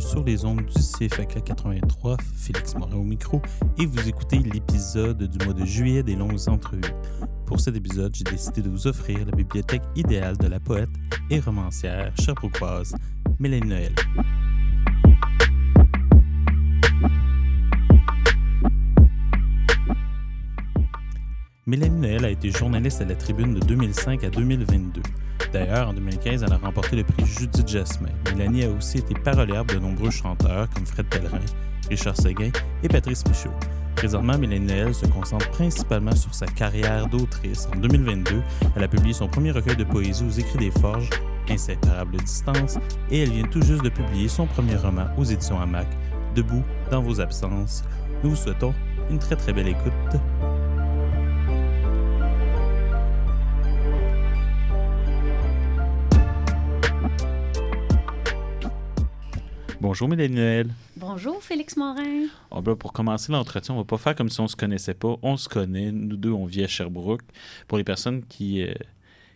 Sur les ondes du CFAK 83, Félix Morin au micro, et vous écoutez l'épisode du mois de juillet des longues entrevues. Pour cet épisode, j'ai décidé de vous offrir la bibliothèque idéale de la poète et romancière sherbrookeoise Mélanie Noël. Mélanie Noël a été journaliste à la Tribune de 2005 à 2022. D'ailleurs, en 2015, elle a remporté le prix Judith Jasmin. Mélanie a aussi été parolière de nombreux chanteurs comme Fred Pellerin, Richard Seguin et Patrice Michaud. Présentement, Mélanie Noël se concentre principalement sur sa carrière d'autrice. En 2022, elle a publié son premier recueil de poésie aux Écrits des Forges, Inséparable distance, et elle vient tout juste de publier son premier roman aux éditions Hamac, Debout dans vos absences. Nous vous souhaitons une très très belle écoute. Bonjour Mélanie Noël. Bonjour, Félix Morin. Ah ben, pour commencer l'entretien, on va pas faire comme si on se connaissait pas. On se connaît. Nous deux, on vit à Sherbrooke. Pour les personnes qui euh,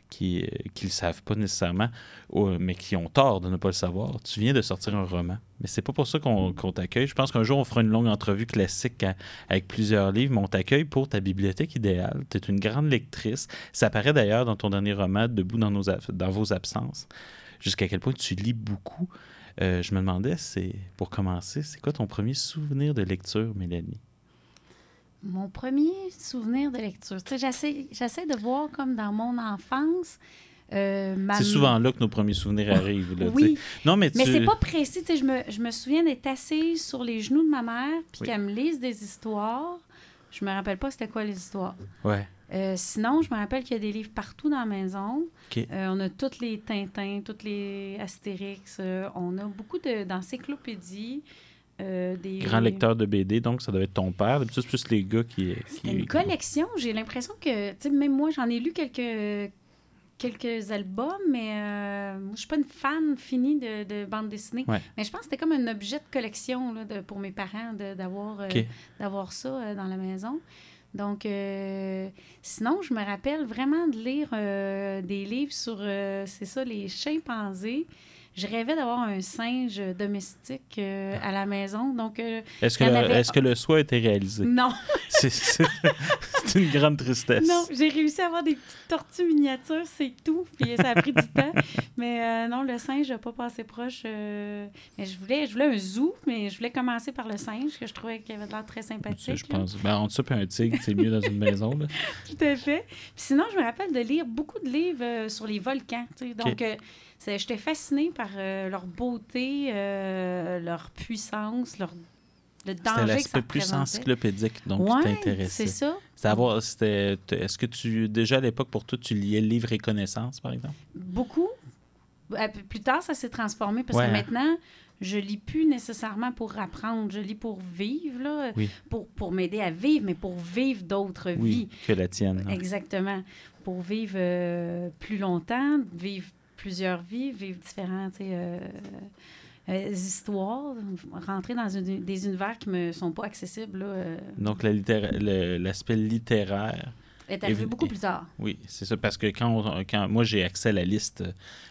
qui, euh, qui le savent pas nécessairement, euh, mais qui ont tort de ne pas le savoir, tu viens de sortir un roman. Mais c'est pas pour ça qu'on qu'on t'accueille. Je pense qu'un jour, on fera une longue entrevue classique à- avec plusieurs livres, mais on t'accueille pour ta bibliothèque idéale. Tu es une grande lectrice. Ça apparaît d'ailleurs dans ton dernier roman, Debout dans, nos dans vos absences. Jusqu'à quel point tu lis beaucoup. Euh, je me demandais, c'est pour commencer, c'est quoi ton premier souvenir de lecture, Mélanie? Mon premier souvenir de lecture. J'essaie, de voir comme dans mon enfance. euh, ma C'est souvent là que nos premiers souvenirs arrivent. Là, Oui. Non, mais, mais c'est pas précis. Je, me, je me souviens d'être assise sur les genoux de ma mère puis Oui. qu'elle me lise des histoires. Je me rappelle pas c'était quoi les histoires. Ouais. Euh, sinon, je me rappelle qu'il y a des livres partout dans la maison. Euh, on a toutes les Tintins, toutes les Astérix. euh, on a beaucoup de, d'encyclopédies. des... Grand lecteur de BD, donc ça devait être ton père. D'habitude, c'est plus les gars qui. Qui- une collection. J'ai l'impression que, tu sais, même moi, j'en ai lu quelques, quelques albums, mais moi, je suis pas une fan finie de, de bande dessinée. Ouais. Mais je pense que c'était comme un objet de collection là, de, pour mes parents de- d'avoir OK. d'avoir ça dans la maison. Donc, euh, sinon, je me rappelle vraiment de lire euh, des livres sur, euh, c'est ça, les chimpanzés. Je rêvais d'avoir un singe domestique euh, à la maison. Donc, euh, Est-ce que, le- avait- est-ce que le souhait a été réalisé? non, C'est- une grande tristesse. Non, j'ai réussi à avoir des petites tortues miniatures, c'est tout. Puis ça a pris du temps. Mais euh, non, le singe n'a pas passé proche. mais je voulais, je voulais un zoo, mais je voulais commencer par le singe, que je trouvais qu'il avait l'air très sympathique. je là. pense. Ben, entre ça et un tigre, c'est mieux dans une maison. Là. Tout à fait. Puis sinon, je me rappelle de lire beaucoup de livres sur les volcans. Donc, j'étais fascinée par euh, leur beauté, euh, leur puissance, leur, le C'était danger ça l'aspect plus encyclopédique donc, qui Ouais, t'intéressait. c'est ça. C'était avoir- c'était- Est-ce que tu, déjà à l'époque, pour toi, tu liais livres et connaissances, par exemple? Beaucoup. Euh, Plus tard, ça s'est transformé parce Ouais, que hein. maintenant, je lis plus nécessairement pour apprendre. Je lis pour vivre, là, Oui. pour, pour m'aider à vivre, mais pour vivre d'autres Oui, vies. que la tienne. là. Exactement. Pour vivre euh, plus longtemps, vivre plusieurs vies, vivre euh, euh, histoires, rentrer dans une- des univers qui me sont pas accessibles, là, euh, Donc, la l'aspect littéraire, est arrivé beaucoup plus tard. oui, c'est ça. Parce que quand, on- quand moi, j'ai accès à la liste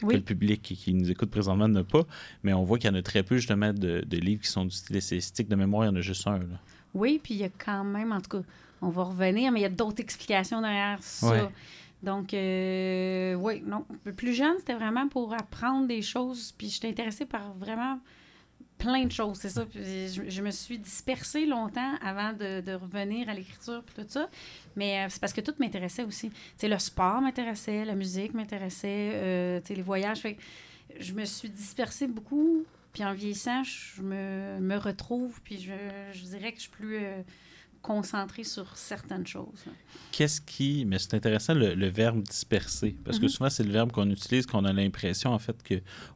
que le public qui, qui nous écoute présentement n'a pas, mais on voit qu'il y en a très peu, justement, de, de livres qui sont du style essayistique. De mémoire, il y en a juste un. Là. Oui, puis il y a quand même, en tout cas, on va revenir, mais il y a d'autres explications derrière ça. Ouais. Donc, euh, oui, non. Plus jeune, c'était vraiment pour apprendre des choses, puis j'étais intéressée par vraiment plein de choses, c'est ça. Puis je, me suis dispersée longtemps avant de, de revenir à l'écriture, puis tout ça. Mais euh, c'est parce que tout m'intéressait aussi. Tu sais, le sport m'intéressait, la musique m'intéressait, euh, tu sais, les voyages. Fait je me suis dispersée beaucoup. Puis en vieillissant, je me, me retrouve, puis je, je dirais que je suis plus concentrée sur certaines choses. Qu'est-ce qui. Mais c'est intéressant le, le verbe disperser. Parce que Mhm. souvent, c'est le verbe qu'on utilise, qu'on a l'impression, en fait,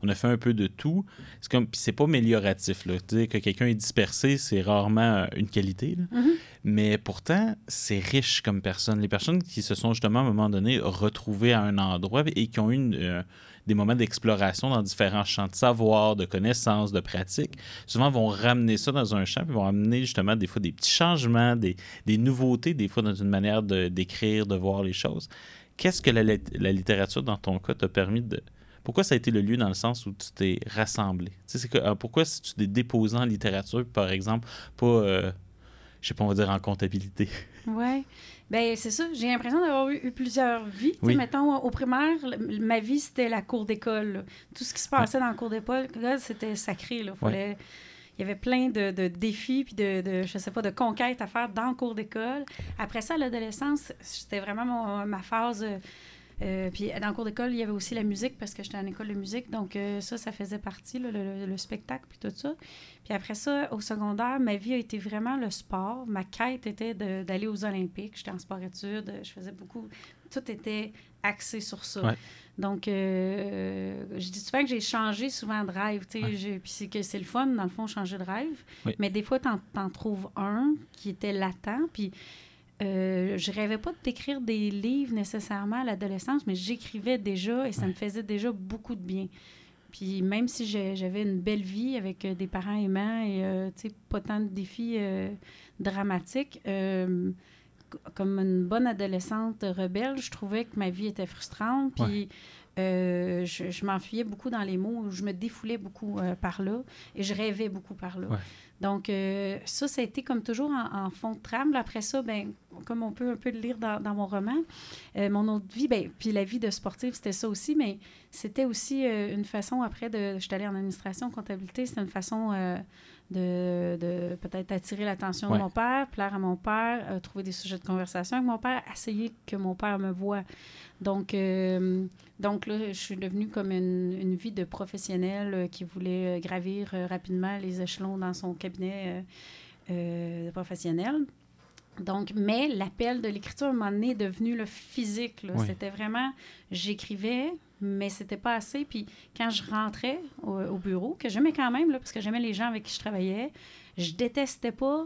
qu'on a fait un peu de tout. C'est comme. Puis c'est pas amélioratif, là. Dire que quelqu'un est dispersé, c'est rarement euh, une qualité, là. Mhm. Mais pourtant, c'est riche comme personne. Les personnes qui se sont justement à un moment donné retrouvées à un endroit et qui ont eu une, euh, des moments d'exploration dans différents champs de savoir, de connaissances, de pratiques, souvent vont ramener ça dans un champ, puis vont amener justement des fois des petits changements, des, nouveautés, des fois dans une manière d'écrire, de, voir les choses. Qu'est-ce que la, lit- la littérature, dans ton cas, t'a permis de... Pourquoi ça a été le lieu dans le sens où tu t'es rassemblé? C'est que, euh, pourquoi si tu t'es déposé en littérature, par exemple, pas, euh, je sais pas, on va dire en comptabilité? Oui. Ben c'est ça. J'ai l'impression d'avoir eu, eu plusieurs vies. Oui. Mettons, au primaire, le- ma vie, c'était la cour d'école. là. Tout ce qui se passait dans la cour d'école, là, c'était sacré. Là. Fallait... Il y avait plein de, de défis puis de, de, je sais pas, de conquêtes à faire dans la cour d'école. Après ça, à l'adolescence, c'était vraiment mon- ma phase... euh, euh, puis dans le cours d'école, il y avait aussi la musique parce que j'étais en école de musique. Donc euh, ça, ça faisait partie, là, le, le- le spectacle puis tout ça. Puis après ça, au secondaire, ma vie a été vraiment le sport. Ma quête était d'aller aux Olympiques. J'étais en sport-études. Je faisais beaucoup... Tout était axé sur ça. Ouais. Donc, euh, je dis souvent que j'ai changé souvent de rêve. tu Ouais. Puis c'est que c'est le fun, dans le fond, changer de rêve. Oui. Mais des fois, t'en en trouves un qui était latent. Puis euh, je rêvais pas d'écrire des livres nécessairement à l'adolescence, mais j'écrivais déjà et ça Ouais. me faisait déjà beaucoup de bien. Puis même si j'avais une belle vie avec euh, des parents aimants et euh, pas tant de défis euh, dramatiques, comme une bonne adolescente rebelle, je trouvais que ma vie était frustrante. Puis je, je m'enfuyais beaucoup dans les mots, je me défoulais beaucoup par là et je rêvais beaucoup par là. Ouais. Donc, euh, ça, ça a été comme toujours en, fond de trame. Après ça, ben, comme on peut un peu le lire dans, mon roman, euh, mon autre vie, ben, puis la vie de sportive, c'était ça aussi, mais c'était aussi euh, une façon, après, de. Je suis allée en administration, comptabilité, c'était une façon de, de peut-être attirer l'attention Ouais. de mon père, plaire à mon père, euh, trouver des sujets de conversation avec mon père, essayer que mon père me voie. Donc, euh, donc là, je suis devenue comme une, une vie de professionnel euh, qui voulait gravir rapidement les échelons dans son cabinet euh, professionnel. Donc, mais l'appel de l'écriture, à un moment donné, est devenu le physique. Oui. C'était vraiment, j'écrivais, mais c'était pas assez. Puis quand je rentrais au, au bureau, que j'aimais quand même, là, parce que j'aimais les gens avec qui je travaillais, je détestais pas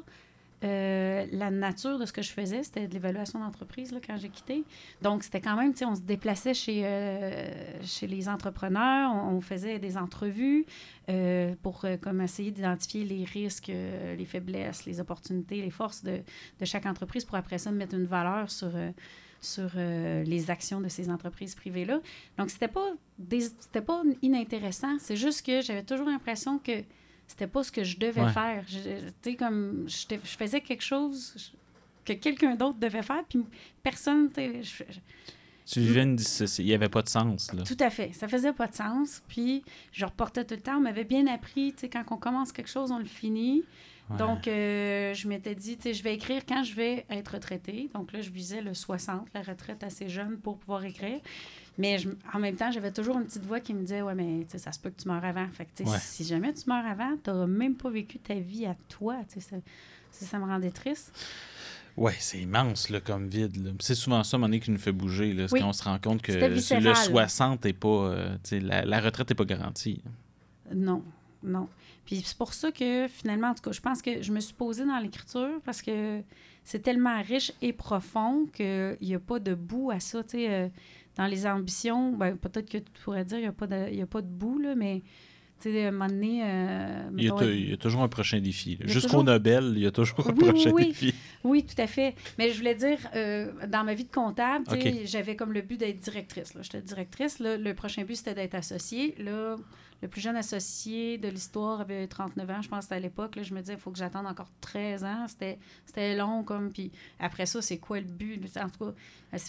euh, la nature de ce que je faisais. C'était de l'évaluation d'entreprise là, quand j'ai quitté. Donc, c'était quand même, tu sais, on se déplaçait chez, euh, chez les entrepreneurs, on, faisait des entrevues euh, pour comme essayer d'identifier les risques, les faiblesses, les opportunités, les forces de, de chaque entreprise pour après ça mettre une valeur sur, sur euh, les actions de ces entreprises privées-là. Donc, c'était pas, des- pas inintéressant. C'est juste que j'avais toujours l'impression que c'était pas ce que je devais Ouais. faire. Tu sais, comme je faisais quelque chose que quelqu'un d'autre devait faire, puis personne, tu sais, je- je- Tu vivais une. Il n'y avait pas de sens, là. tout à fait. Ça faisait pas de sens. Puis je reportais tout le temps. On m'avait bien appris, tu sais, quand on commence quelque chose, on le finit. Ouais. Donc, euh, je m'étais dit, tu sais, je vais écrire quand je vais être retraitée. Donc là, je visais le 60, la retraite assez jeune pour pouvoir écrire. Mais je- en même temps, j'avais toujours une petite voix qui me disait, ouais, mais tu sais, ça se peut que tu meurs avant. Fait que, tu sais, Ouais. si jamais tu meurs avant, tu n'auras même pas vécu ta vie à toi. Tu sais, ça, ça, ça me rendait triste. Ouais, c'est immense là, comme vide. C'est souvent ça, donné, qui nous fait bouger. Là, Oui. qu'on se rend compte que le viscéral. 60 est pas. euh, tu sais, la, la retraite n'est pas garantie. Non, non. Puis c'est pour ça que finalement, en tout cas, je pense que je me suis posée dans l'écriture parce que c'est tellement riche et profond qu'il n'y a pas de bout à ça. Tu sais, euh, dans les ambitions, ben, peut-être que tu pourrais dire qu'il n'y a, a pas de bout, là, mais tu sais, à un moment donné. euh, Il y, a, mettons, tou- il y a toujours un prochain défi. Jusqu'au toujours- Nobel, il y a toujours un Oui, prochain oui. défi. Oui, tout à fait. Mais je voulais dire, euh, dans ma vie de comptable, j'avais comme le but d'être directrice. J'étais directrice. là. Le prochain but, c'était d'être associée. Là, le plus jeune associé de l'histoire avait 39 ans, je pense, à l'époque. Je me disais, il faut que j'attende encore 13 ans. C'était, long, comme. Puis après ça, c'est quoi le but? En tout cas,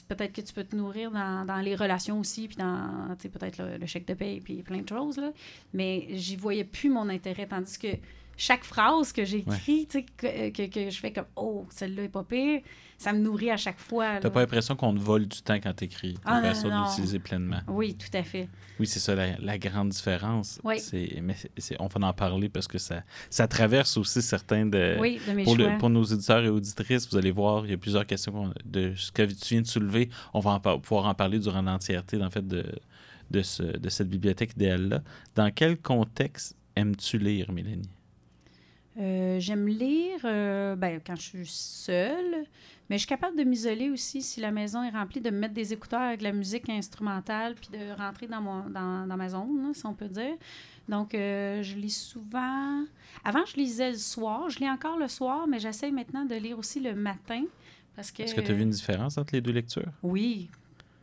peut-être que tu peux te nourrir dans, dans les relations aussi, puis dans, peut-être le, chèque de paye, puis plein de choses. Là. Mais j'y voyais plus mon intérêt, tandis que chaque phrase que j'écris, tu sais, que, que, que je fais comme Oh, celle-là est pas pire, ça me nourrit à chaque fois. T'as pas l'impression qu'on te vole du temps quand t'écris. T'as Ah, l'impression d'utiliser pleinement. Oui, tout à fait. Oui, c'est ça la, la grande différence. Oui. Mais on va en parler parce que ça, ça traverse aussi certains de. oui, de mes Euh, Pour, choix. le- pour nos auditeurs et auditrices, vous allez voir, il y a plusieurs questions de ce que tu viens de soulever. On va en pouvoir en parler durant l'entièreté en fait, de, de, ce- de cette bibliothèque idéale-là. Dans quel contexte aimes-tu lire, Mélanie? Euh, J'aime lire euh, ben, quand je suis seule, mais je suis capable de m'isoler aussi si la maison est remplie, de me mettre des écouteurs avec de la musique instrumentale, puis de rentrer dans, mon, dans, dans ma zone, là, si on peut dire. Donc, euh, je lis souvent. Avant, je lisais le soir. Je lis encore le soir, mais j'essaie maintenant de lire aussi le matin. Parce que. Est-ce que tu as vu une différence entre les deux lectures? Oui,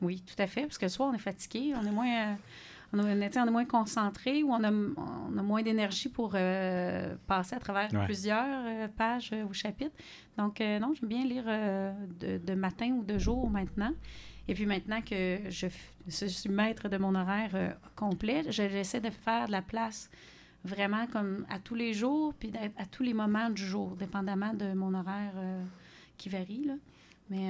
oui, tout à fait. Parce que le soir, on est fatigué, on est moins, on, est, on est moins concentré ou on a, on a moins d'énergie pour euh, passer à travers Ouais. plusieurs euh, pages euh, ou chapitres. Donc, non, j'aime bien lire de, de matin ou de jour maintenant. Et puis maintenant que je, suis maître de mon horaire complet, je- j'essaie de faire de la place vraiment comme à tous les jours, puis à tous les moments du jour, dépendamment de mon horaire qui varie. Là. Mais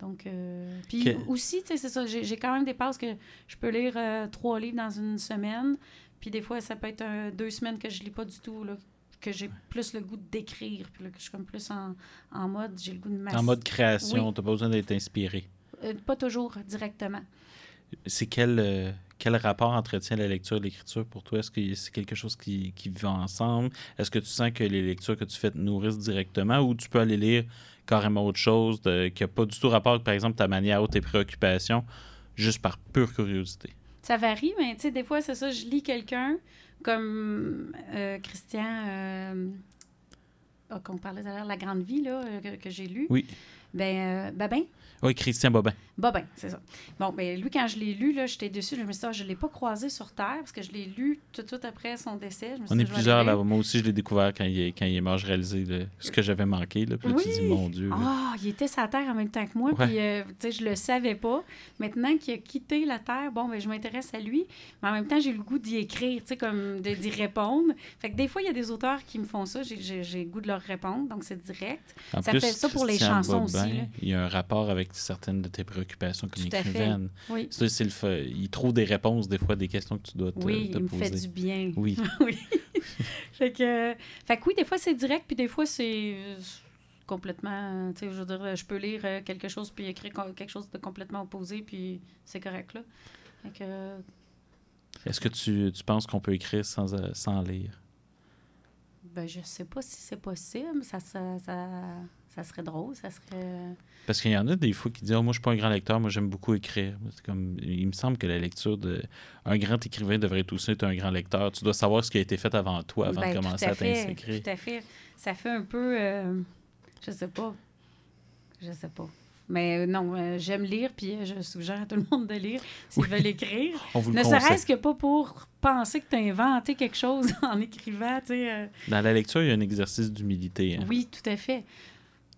donc, euh, puis aussi, tu sais, c'est ça, j'ai quand même des passes que je peux lire euh, trois livres dans une semaine, puis des fois, ça peut être euh, deux semaines que je lis pas du tout, là, que j'ai plus le goût d'écrire, puis là, que je suis comme plus en, en mode, j'ai le goût de En mode création, Oui. tu n'as pas besoin d'être inspiré. Euh, pas toujours directement. C'est quel, quel rapport entretient la lecture et l'écriture pour toi? Est-ce que c'est quelque chose qui, qui vit ensemble? Est-ce que tu sens que les lectures que tu fais te nourrissent directement ou tu peux aller lire carrément autre chose de- qui n'a pas du tout rapport avec, par exemple, ta manière ou tes préoccupations, juste par pure curiosité? Ça varie, mais tu sais, des fois, c'est ça, je lis quelqu'un comme euh, Christian, euh, ah, qu'on parlait tout à l'heure, La Grande Vie, là, euh, que, que j'ai lu. Oui. Ben, euh, Babin. Oui, Christian Bobin. Bobin, c'est ça. Bon, ben lui, quand je l'ai lu, là, j'étais dessus. Je me suis dit, ah, je ne l'ai pas croisé sur Terre parce que je l'ai lu tout de suite après son décès. Je me suis On dit, est plusieurs là. Moi aussi, je l'ai découvert quand il, est, quand il est mort. Je réalisais là, ce que j'avais manqué. Là. Puis là, tu Oui. dis, mon Dieu. Ah, il était sur la Terre en même temps que moi, Ouais. puis euh, tu sais, je le savais pas. Maintenant qu'il a quitté la Terre, bon, ben, je m'intéresse à lui, mais en même temps, j'ai le goût d'y écrire, tu sais, comme d'y répondre. Fait que des fois, il y a des auteurs qui me font ça, j'ai- le goût de leur répondre, donc c'est direct. En Ça fait ça pour les Christian chansons aussi, Bobin, là. Il y a un rapport avec certaines de tes préoccupations comme Tout à fait. écrivaine. Oui. Ça, c'est le Il trouve des réponses des fois des questions que tu dois te, Oui, te il me poser. fait du bien. Oui. oui. fait que, fait que oui, des fois c'est direct, puis des fois c'est complètement, tu sais, je veux dire, je peux lire euh, quelque chose puis écrire quelque chose de complètement opposé, puis c'est correct là. Fait que, Est-ce que tu, tu penses qu'on peut écrire sans, euh, sans lire? ben je sais pas si c'est possible, ça, ça, ça, ça serait drôle, ça serait... Parce qu'il y en a des fois qui disent oh, Moi, je suis pas un grand lecteur, moi, j'aime beaucoup écrire. Comme, il me semble que la lecture de. Un grand écrivain devrait être aussi être un grand lecteur. Tu dois savoir ce qui a été fait avant toi, avant Ben, de commencer à à t'insécrer. Tout à fait. Ça fait un peu, euh, je sais pas, je sais pas. Mais euh, non, euh, j'aime lire, puis euh, je suggère à tout le monde de lire s'ils veulent écrire. Ne serait-ce que pas pour penser que tu as inventé quelque chose en écrivant, euh, Dans la lecture, il y a un exercice d'humilité. hein. Oui, tout à fait.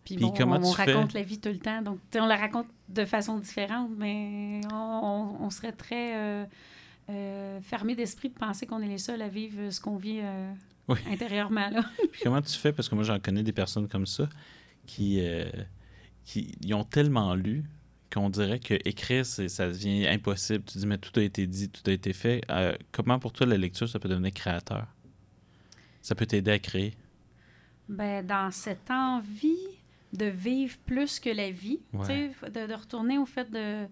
Puis, bon, comment on, on tu fais? raconte la vie tout le temps, donc on la raconte de façon différente, mais on, serait très euh, euh, fermé d'esprit de penser qu'on est les seuls à vivre ce qu'on vit euh, Oui. intérieurement. Là. Puis comment tu fais? Parce que moi, j'en connais des personnes comme ça qui, qui ils ont tellement lu qu'on dirait que écrire, c'est- ça devient impossible. Tu dis, mais tout a été dit, tout a été fait. Comment pour toi, la lecture, ça peut devenir créateur? Ça peut t'aider à créer? Ben, dans cette envie de vivre plus que la vie, Ouais. de, de retourner au fait de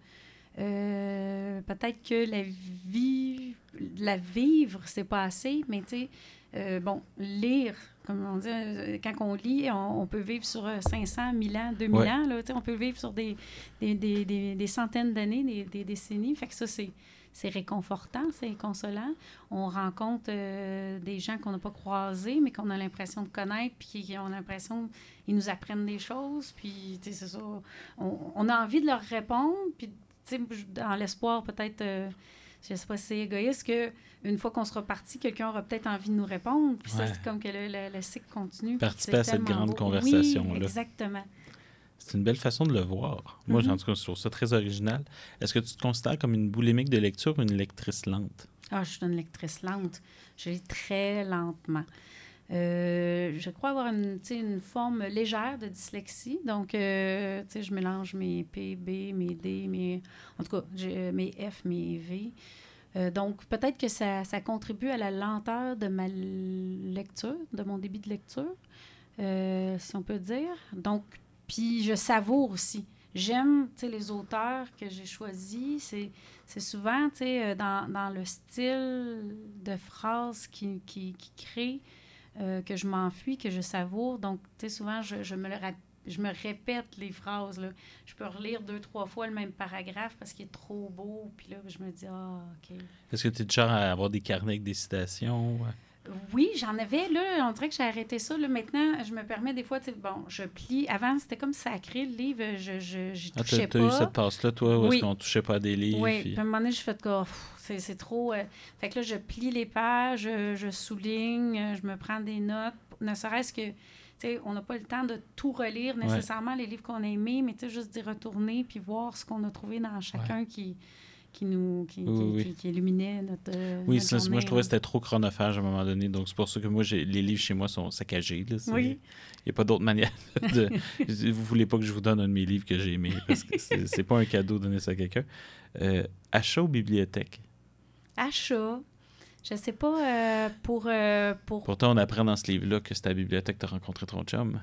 euh, peut-être que la vie, la vivre, c'est pas assez, mais tu sais, euh, bon, lire, comme on dit, euh, quand on lit, on, on peut vivre sur euh, 500, 1000 ans, 2000 Ouais. ans, là, tu sais, on peut vivre sur des, des, des, des, des centaines d'années, des, des décennies, fait que ça, c'est c'est réconfortant, c'est consolant. On rencontre euh, des gens qu'on n'a pas croisés, mais qu'on a l'impression de connaître, puis qui ont l'impression qu'ils nous apprennent des choses. Puis, tu sais, c'est ça. On, on a envie de leur répondre, puis, tu sais, dans l'espoir, peut-être, euh, je sais pas si c'est égoïste, que une fois qu'on sera parti, quelqu'un aura peut-être envie de nous répondre. Puis ça, c'est comme que le, le- le cycle continue. Participer à cette grande beau. Oui, exactement. C'est une belle façon de le voir. Moi, Mhm. en tout cas, je trouve ça très original. Est-ce que tu te considères comme une boulimique de lecture ou une lectrice lente? Ah, je suis une lectrice lente. Je lis très lentement. Euh, je crois avoir une, une forme légère de dyslexie. Donc, euh, je mélange mes P, B, mes D, mes... En tout cas, euh, mes F, mes V. Euh, donc, peut-être que ça, ça contribue à la lenteur de ma lecture, de mon débit de lecture, si on peut dire. Donc, puis je savoure aussi. J'aime, les auteurs que j'ai choisis. C'est, c'est souvent, euh, dans, dans le style de phrase qui, qui, qui crée euh, que je m'enfuis, que je savoure. Donc, souvent, je, je me le je me répète les phrases. Là. Je peux relire deux, trois fois le même paragraphe parce qu'il est trop beau. Puis là, je me dis, ah, OK. Est-ce que tu es du genre à avoir des carnets avec des citations? Oui, j'en avais. Là, on dirait que j'ai arrêté ça. Là, maintenant, je me permets des fois, tu sais, bon, je plie. Avant, c'était comme sacré, le livre. Je je, j'y Ah, touchais t'as, t'as eu pas. cette passe-là, toi, où Oui. est-ce qu'on touchait pas à des livres? Oui, puis- à un moment donné, j'ai fait que oh, c'est, trop. euh, Fait que là, je plie les pages, je, je souligne, euh, je me prends des notes, ne serait-ce que. tu sais, on n'a pas le temps de tout relire nécessairement, les livres qu'on a aimés, mais tu sais, juste d'y retourner puis voir ce qu'on a trouvé dans chacun qui, qui nous qui, Oui, qui- oui, illuminait notre. Oui, notre ça, moi, je trouvais que là. c'était trop chronophage à un moment donné. Donc, c'est pour ça que moi, j'ai, les livres chez moi sont saccagés. là. Oui. Il n'y a pas d'autre manière de. vous voulez pas que je vous donne un de mes livres que j'ai aimé parce que c'est, c'est pas un cadeau de donner ça à quelqu'un. Euh, achat ou bibliothèque? Achat. Je sais pas, euh, pour, euh, pour Pourtant, on apprend dans ce livre-là que c'est à la bibliothèque que tu as rencontré ton chum.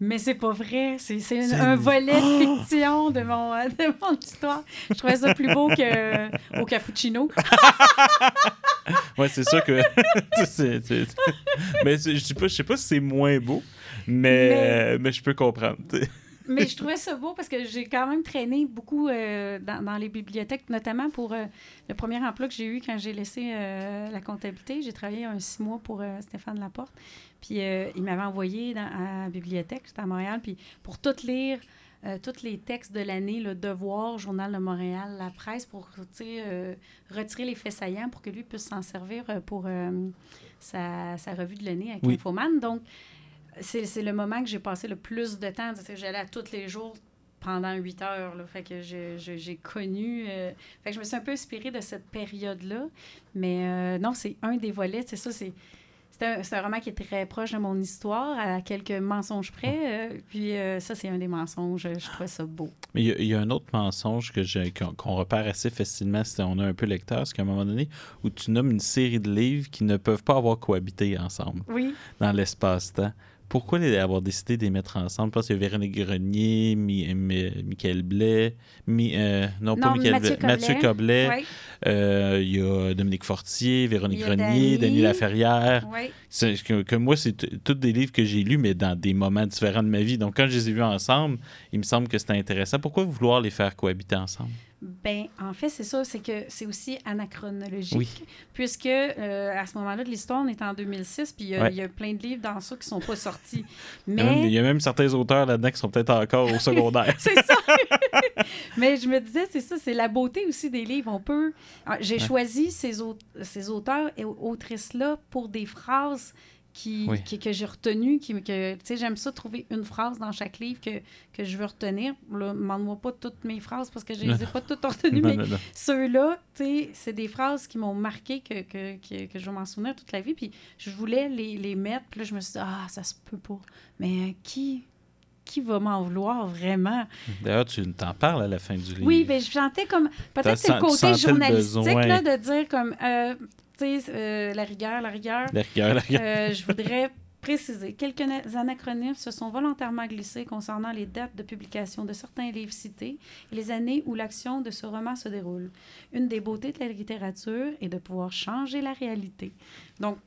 Mais c'est pas vrai. C'est, un volet de fiction de mon, de mon histoire. Je trouvais ça plus beau que, au cappuccino. Ouais, c'est sûr que. mais je dis pas, je sais pas si c'est moins beau, mais, Mais- mais je peux comprendre. sais. Mais je trouvais ça beau parce que j'ai quand même traîné beaucoup euh, dans, dans les bibliothèques, notamment pour euh, le premier emploi que j'ai eu quand j'ai laissé euh, la comptabilité. J'ai travaillé un six mois pour Stéphane Laporte. Puis il m'avait envoyé dans, à la bibliothèque, j'étais à Montréal, puis pour tout lire, euh, tous les textes de l'année, le Devoir, Journal de Montréal, la presse, pour euh, retirer les faits saillants pour que lui puisse s'en servir pour euh, sa, sa revue de l'année avec Oui. Infoman. Donc, c'est c'est le moment que j'ai passé le plus de temps. J'allais à tous les jours pendant huit heures. Là, fait que j'ai connu... euh, fait que je me suis un peu inspirée de cette période-là. Mais euh, non, c'est un des volets. C'est ça, c'est... C'est un, un roman qui est très proche de mon histoire, à quelques mensonges près. euh, puis euh, ça, c'est un des mensonges. Je trouvais ça beau. Mais il y a- il y, a un autre mensonge que qu'on repère assez facilement si on a un peu lecteur, c'est qu'à un moment donné, où tu nommes une série de livres qui ne peuvent pas avoir cohabité ensemble Oui. dans l'espace-temps. Pourquoi les, avoir décidé de les mettre ensemble? Je pense qu'il y a Véronique Grenier, Mi, Mi- Michael Blais, Mi- euh, non, pas Michael Mathieu Blais, Mathieu Coblet, Oui. euh, il y a Dominique Fortier, Véronique Grenier, Dany. Denis Laferrière. Oui. C'est que, que moi, c'est tous des livres que j'ai lus, mais dans des moments différents de ma vie. Donc, quand je les ai vus ensemble, il me semble que c'était intéressant. Pourquoi vouloir les faire cohabiter ensemble? Ben, en fait, c'est ça, c'est que c'est aussi anachronologique, Oui. puisque euh, à ce moment-là de l'histoire, on est en 2006, puis il y a- Ouais. il y, a plein de livres dans ça qui sont pas sortis. Il y a même- il Mais y a même certains auteurs là-dedans qui sont peut-être encore au secondaire. c'est ça. Mais je me disais, c'est ça, c'est la beauté aussi des livres. On peut. Ah, J'ai Ouais. choisi ces, au- ces auteurs et autrices-là pour des phrases qui, Oui. qui- que j'ai retenues. Qui, que, tu sais, j'aime ça trouver une phrase dans chaque livre que, que je veux retenir. Là, demande-moi pas toutes mes phrases parce que je les ai pas toutes retenues, Non, mais non, non. ceux-là, tu sais, c'est des phrases qui m'ont marqué, que, que, que, que je vais m'en souvenir toute la vie. Puis je voulais les, les mettre. Puis là, je me suis dit, ah, ça se peut pas. Mais euh, qui, qui va m'en vouloir vraiment? D'ailleurs, tu t'en parles à la fin du livre. Oui, mais je sentais comme. Peut-être c'est le côté le journalistique, là, de dire comme. euh, tu sais, euh, la rigueur, la rigueur. La rigueur, la rigueur. Euh, je voudrais préciser. Quelques na- anachronismes se sont volontairement glissés concernant les dates de publication de certains livres cités et les années où l'action de ce roman se déroule. Une des beautés de la littérature est de pouvoir changer la réalité. Donc,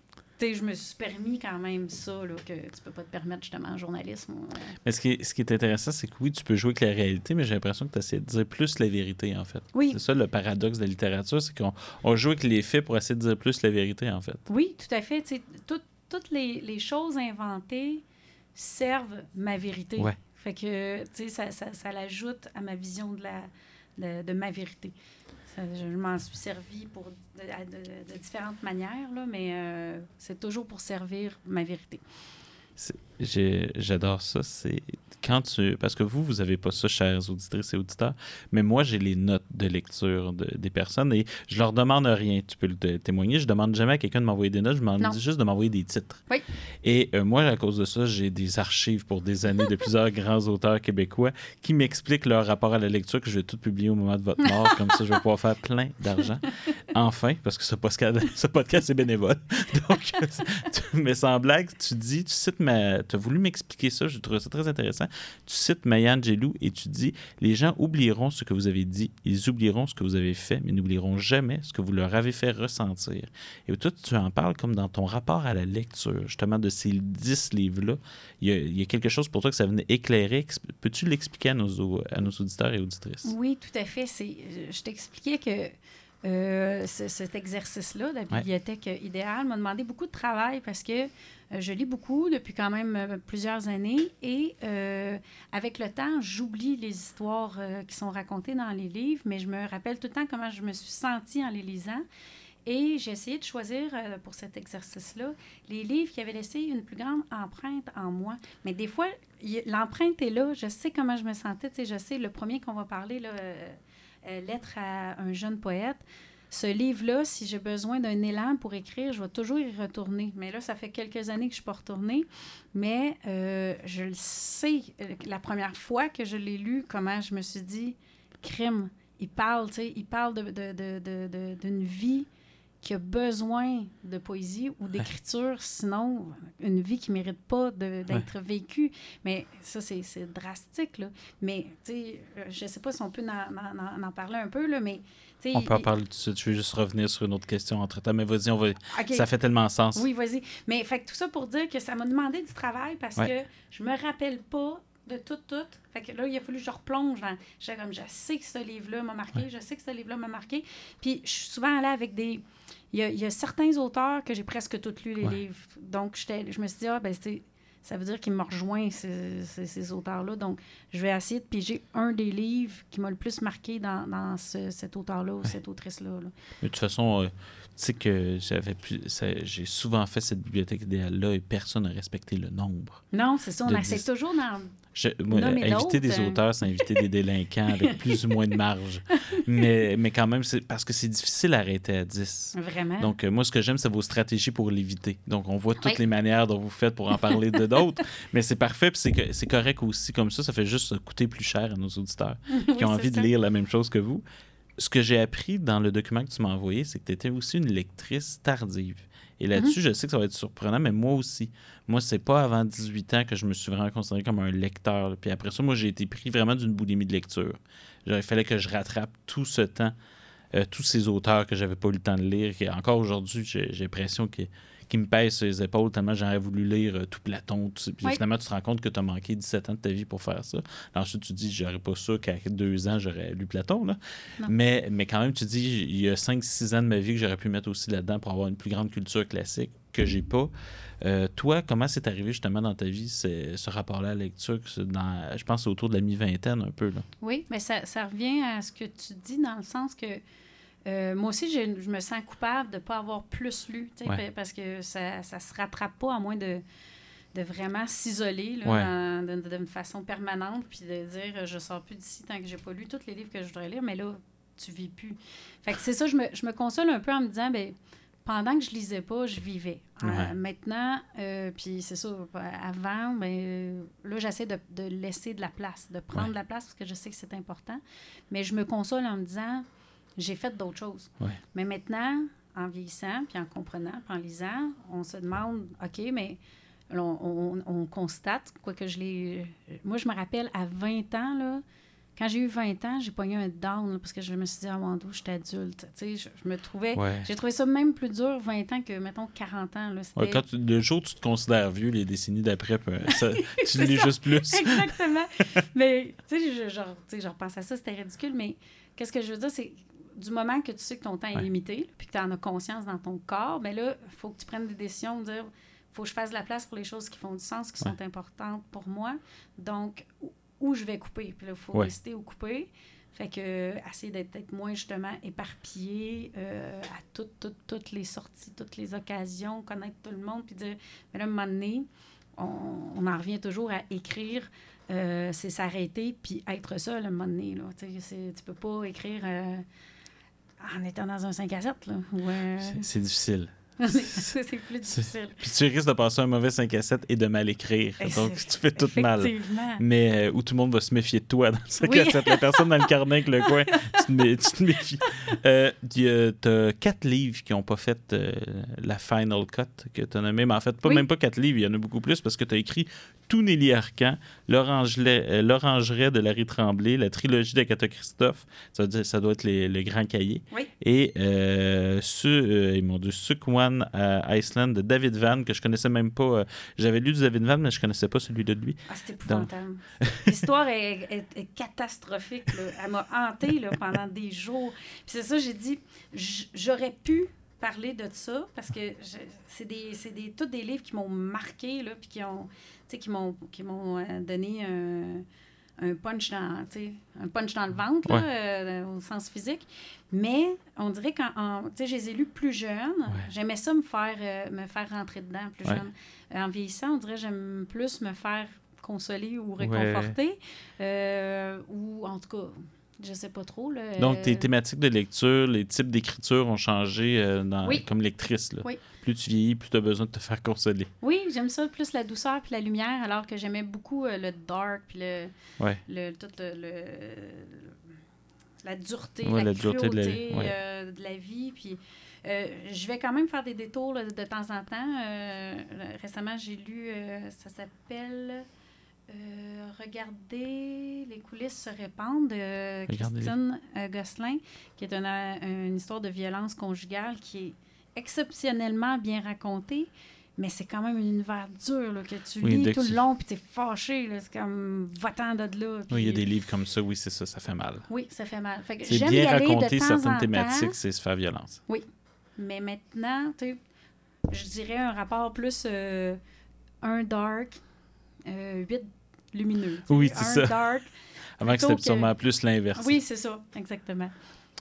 je me suis permis quand même ça, là, que tu peux pas te permettre justement en journalisme. euh, Mais ce qui, est, ce qui est intéressant, c'est que oui, tu peux jouer avec la réalité, mais j'ai l'impression que tu essaies de dire plus la vérité, en fait. Oui. C'est ça le paradoxe de la littérature, c'est qu'on on joue avec les faits pour essayer de dire plus la vérité, en fait. Oui, tout à fait. Tu sais, tout- toutes les, les choses inventées servent ma vérité. Ouais. Fait que, tu sais, ça, ça, ça l'ajoute à ma vision de, la, de, de ma vérité. Je m'en suis servi pour de différentes manières, là, mais euh, c'est toujours pour servir ma vérité. J'adore ça. C'est quand tu. Parce que vous, vous avez pas ça, chers auditrices et auditeurs, mais moi, j'ai les notes de lecture de- des personnes et je leur demande rien. Tu peux le té- témoigner. Je demande jamais à quelqu'un de m'envoyer des notes. Je demande Non. juste de m'envoyer des titres. Oui. Et euh, moi, à cause de ça, j'ai des archives pour des années de plusieurs grands auteurs québécois qui m'expliquent leur rapport à la lecture que je vais tout publier au moment de votre mort. Comme ça, je vais pouvoir faire plein d'argent. Enfin, parce que ce podcast, ce podcast est bénévole. Donc, tu- mais sans blague, tu dis, tu cites ma, as voulu m'expliquer ça, je trouve ça très intéressant. Tu cites Maya Angelou et tu dis Les gens oublieront ce que vous avez dit, ils oublieront ce que vous avez fait, mais n'oublieront jamais ce que vous leur avez fait ressentir. Et toi, tu en parles comme dans ton rapport à la lecture, justement, de ces dix livres-là. Il y, a, quelque chose pour toi que ça venait éclairer. Peux-tu l'expliquer à nos, à nos auditeurs et auditrices? Oui, tout à fait. Je t'expliquais que euh, ce- cet exercice-là, la bibliothèque idéale, m'a demandé beaucoup de travail parce que euh, je lis beaucoup depuis quand même euh, plusieurs années et euh, avec le temps, j'oublie les histoires euh, qui sont racontées dans les livres, mais je me rappelle tout le temps comment je me suis sentie en les lisant. Et j'ai essayé de choisir euh, pour cet exercice-là les livres qui avaient laissé une plus grande empreinte en moi. Mais des fois, l'empreinte est là. Je sais comment je me sentais. Tu sais, je sais, le premier qu'on va parler, là, Lettre à un jeune poète. Ce livre-là, si j'ai besoin d'un élan pour écrire, je vais toujours y retourner. Mais là, ça fait quelques années que je ne suis pas retournée. Mais euh, je le sais, euh, la première fois que je l'ai lu, comment je me suis dit, crime. Il parle, tu sais, il parle de, de- de- de- d'une vie qui a besoin de poésie ou d'écriture, sinon une vie qui ne mérite pas d'être vécue. Mais ça, c'est, drastique, là. Mais, euh, je ne sais pas si on peut en, en- en- en parler un peu, là, mais. On peut en parler tout de suite. Je vais juste revenir sur une autre question entre temps. Mais vas-y, on va... Ça fait tellement sens. Oui, vas-y. Mais fait que tout ça pour dire que ça m'a demandé du travail parce Ouais. que je me rappelle pas de tout, tout. Fait que là, il a fallu que je replonge dans. J'étais comme, je sais que ce livre-là m'a marqué, je sais que ce livre-là m'a marqué. Puis je suis souvent allée avec des. Il y a, il y a certains auteurs que j'ai presque tous lu les Ouais. livres. Donc, je me suis dit, ah, ben, c'est. Ça veut dire qu'il me rejoint, ces, ces- ces auteurs-là. Donc, je vais essayer de piger un des livres qui m'a le plus marqué dans, dans ce- cet auteur-là ou cette autrice-là. là. Mais de toute façon, euh, tu sais que j'avais j'ai souvent fait cette bibliothèque idéale-là et personne n'a respecté le nombre. Non, c'est ça. On essaie dix. toujours. Je, moi, inviter des euh. auteurs, c'est inviter des délinquants avec plus ou moins de marge. Mais, mais quand même, c'est parce que c'est difficile à arrêter à 10. Vraiment. Donc, euh, moi, ce que j'aime, c'est vos stratégies pour l'éviter. Donc, on voit toutes Oui. les manières dont vous faites pour en parler de d'autres. mais c'est parfait, puis c'est c'est correct aussi. Comme ça, ça fait juste coûter plus cher à nos auditeurs qui Oui, ont envie de lire la même chose que vous. Ce que j'ai appris dans le document que tu m'as envoyé, c'est que tu étais aussi une lectrice tardive. Et là-dessus, Mhm. je sais que ça va être surprenant, mais moi aussi. Moi, c'est pas avant 18 ans que je me suis vraiment considéré comme un lecteur. Puis après ça, moi, j'ai été pris vraiment d'une boulimie de lecture. Il fallait que je rattrape tout ce temps, euh, tous ces auteurs que j'avais pas eu le temps de lire. Et encore aujourd'hui, j'ai j'ai l'impression que qui me pèse sur les épaules tellement j'aurais voulu lire euh, tout Platon. tout- Puis Oui. finalement, tu te rends compte que tu as manqué 17 ans de ta vie pour faire ça. Alors, ensuite, tu te dis, j'aurais pas ça qu'à deux ans, j'aurais lu Platon. Là. Mais, mais quand même, tu te dis, il y a 5-6 ans de ma vie que j'aurais pu mettre aussi là-dedans pour avoir une plus grande culture classique que j'ai pas. Euh, toi, comment c'est arrivé justement dans ta vie ce rapport-là à la lecture? Dans, je pense autour de la mi-vingtaine un peu. Là? Oui, mais ça, ça revient à ce que tu dis dans le sens que euh, moi aussi, je me sens coupable de ne pas avoir plus lu, Ouais. parce que ça ne se rattrape pas à moins de, de vraiment s'isoler Ouais. d'une façon permanente, puis de dire je sors plus d'ici tant que j'ai pas lu tous les livres que je voudrais lire, mais là, tu vis plus. Fait que c'est ça, je me, je me console un peu en me disant, ben pendant que je lisais pas, je vivais. Euh, maintenant, euh, puis c'est ça, avant, ben, euh, là, j'essaie de, de laisser de la place, de prendre Ouais. de la place parce que je sais que c'est important. Mais je me console en me disant, j'ai fait d'autres choses. Ouais. Mais maintenant, en vieillissant, puis en comprenant, puis en lisant, on se demande, OK, mais on, on- on constate, quoi que je l'ai... Moi, je me rappelle, à 20 ans, là, quand j'ai eu 20 ans, j'ai pogné un down là, parce que je me suis dit, ah, mon je suis adulte. Tu sais, je, je me trouvais... Ouais. J'ai trouvé ça même plus dur, 20 ans, que, mettons, 40 ans. Là, Ouais, quand tu- le jour où tu te considères vieux, les décennies d'après, ça- tu lis juste plus. Exactement. mais, tu sais, je, genre, tu sais, je repense à ça, c'était ridicule, mais qu'est-ce que je veux dire, c'est du moment que tu sais que ton temps est limité, puis que tu en as conscience dans ton corps, mais là, il faut que tu prennes des décisions, de dire, faut que je fasse de la place pour les choses qui font du sens, qui Ouais. sont importantes pour moi. Donc, où, où je vais couper. Puis là, il faut Ouais. décider où couper. Fait que, essayer d'être peut-être moins, justement, éparpillé euh, à toutes, toutes, toutes les sorties, toutes les occasions, connaître tout le monde, puis dire, mais là, à un moment donné, on, on en revient toujours à écrire, euh, c'est s'arrêter, puis être seul à un moment donné. Là. Tu peux pas écrire euh, en étant dans un 5 à 7. Là, ou, C'est- C'est difficile. C'est plus difficile. Puis tu risques de passer un mauvais 5 à 7 et de mal écrire. Et Donc, tu fais tout mal. Mais euh, où tout le monde va se méfier de toi dans le 5 Oui. à 7. La personne dans le carnet avec le coin, tu te, méfies. Euh, tu as quatre livres qui n'ont pas fait euh, la final cut que tu as nommé. Mais en fait, pas Oui. même pas quatre livres, il y en a beaucoup plus parce que tu as écrit Tout Nelly Arcan, L'Orangelet- euh, de Larry Tremblay, la trilogie d'Agatha Christophe. Ça, ça doit être les, le grand cahier. Oui. Et ce, et mon Dieu, Suk One à Iceland de David Van, que je connaissais même pas. euh, J'avais lu du David Van, mais je connaissais pas celui de lui. Ah, c'est épouvantable. L'histoire est, est- est catastrophique. là. Elle m'a hantée là, pendant des jours. Puis c'est ça, j'ai dit, j'aurais pu parler de ça parce que c'est des, des, tous des livres qui m'ont marqué, là, puis qui ont, m'ont, qui m'ont euh, donné un, un punch dans, un punch dans le ventre, là, euh, au sens physique. Mais on dirait sais, je les ai lus plus jeunes. J'aimais ça me faire, euh, me faire rentrer dedans plus Ouais. jeune. Euh, en vieillissant, on dirait que j'aime plus me faire consoler ou réconforter. Ou en tout cas, je sais pas trop. Là, Donc, tes euh, thématiques de lecture, les types d'écriture ont changé euh, dans- Oui. comme lectrice. Là. Oui. Plus tu vieillis, plus tu as besoin de te faire consoler. Oui, j'aime ça, plus la douceur puis la lumière, alors que j'aimais beaucoup euh, le dark puis le, Ouais. le, tout le, le- la dureté, Ouais, la, la dureté de la- cruauté ouais. euh, de la vie. Puis euh, je vais quand même faire des détours là, de temps en temps. Euh, récemment, j'ai lu, euh, ça s'appelle euh, Regardez les coulisses se répandent de Regardez. Christine euh, Gosselin, qui est une, euh, une histoire de violence conjugale qui est exceptionnellement bien racontée. Mais c'est quand même un univers dur là, que tu Oui, lis tout le long, puis t'es fâché. C'est comme va-t'en de là. Oui, il y a des livres comme ça, oui, c'est ça, ça fait mal. oui, ça fait mal. C'est bien raconter de certaines thématiques, c'est se faire violence. mais maintenant, tu je dirais un rapport plus euh, un dark, euh, huit lumineux. Oui, c'est ça. dark. Avant que c'était que- sûrement plus l'inverse. Oui, c'est ça, exactement.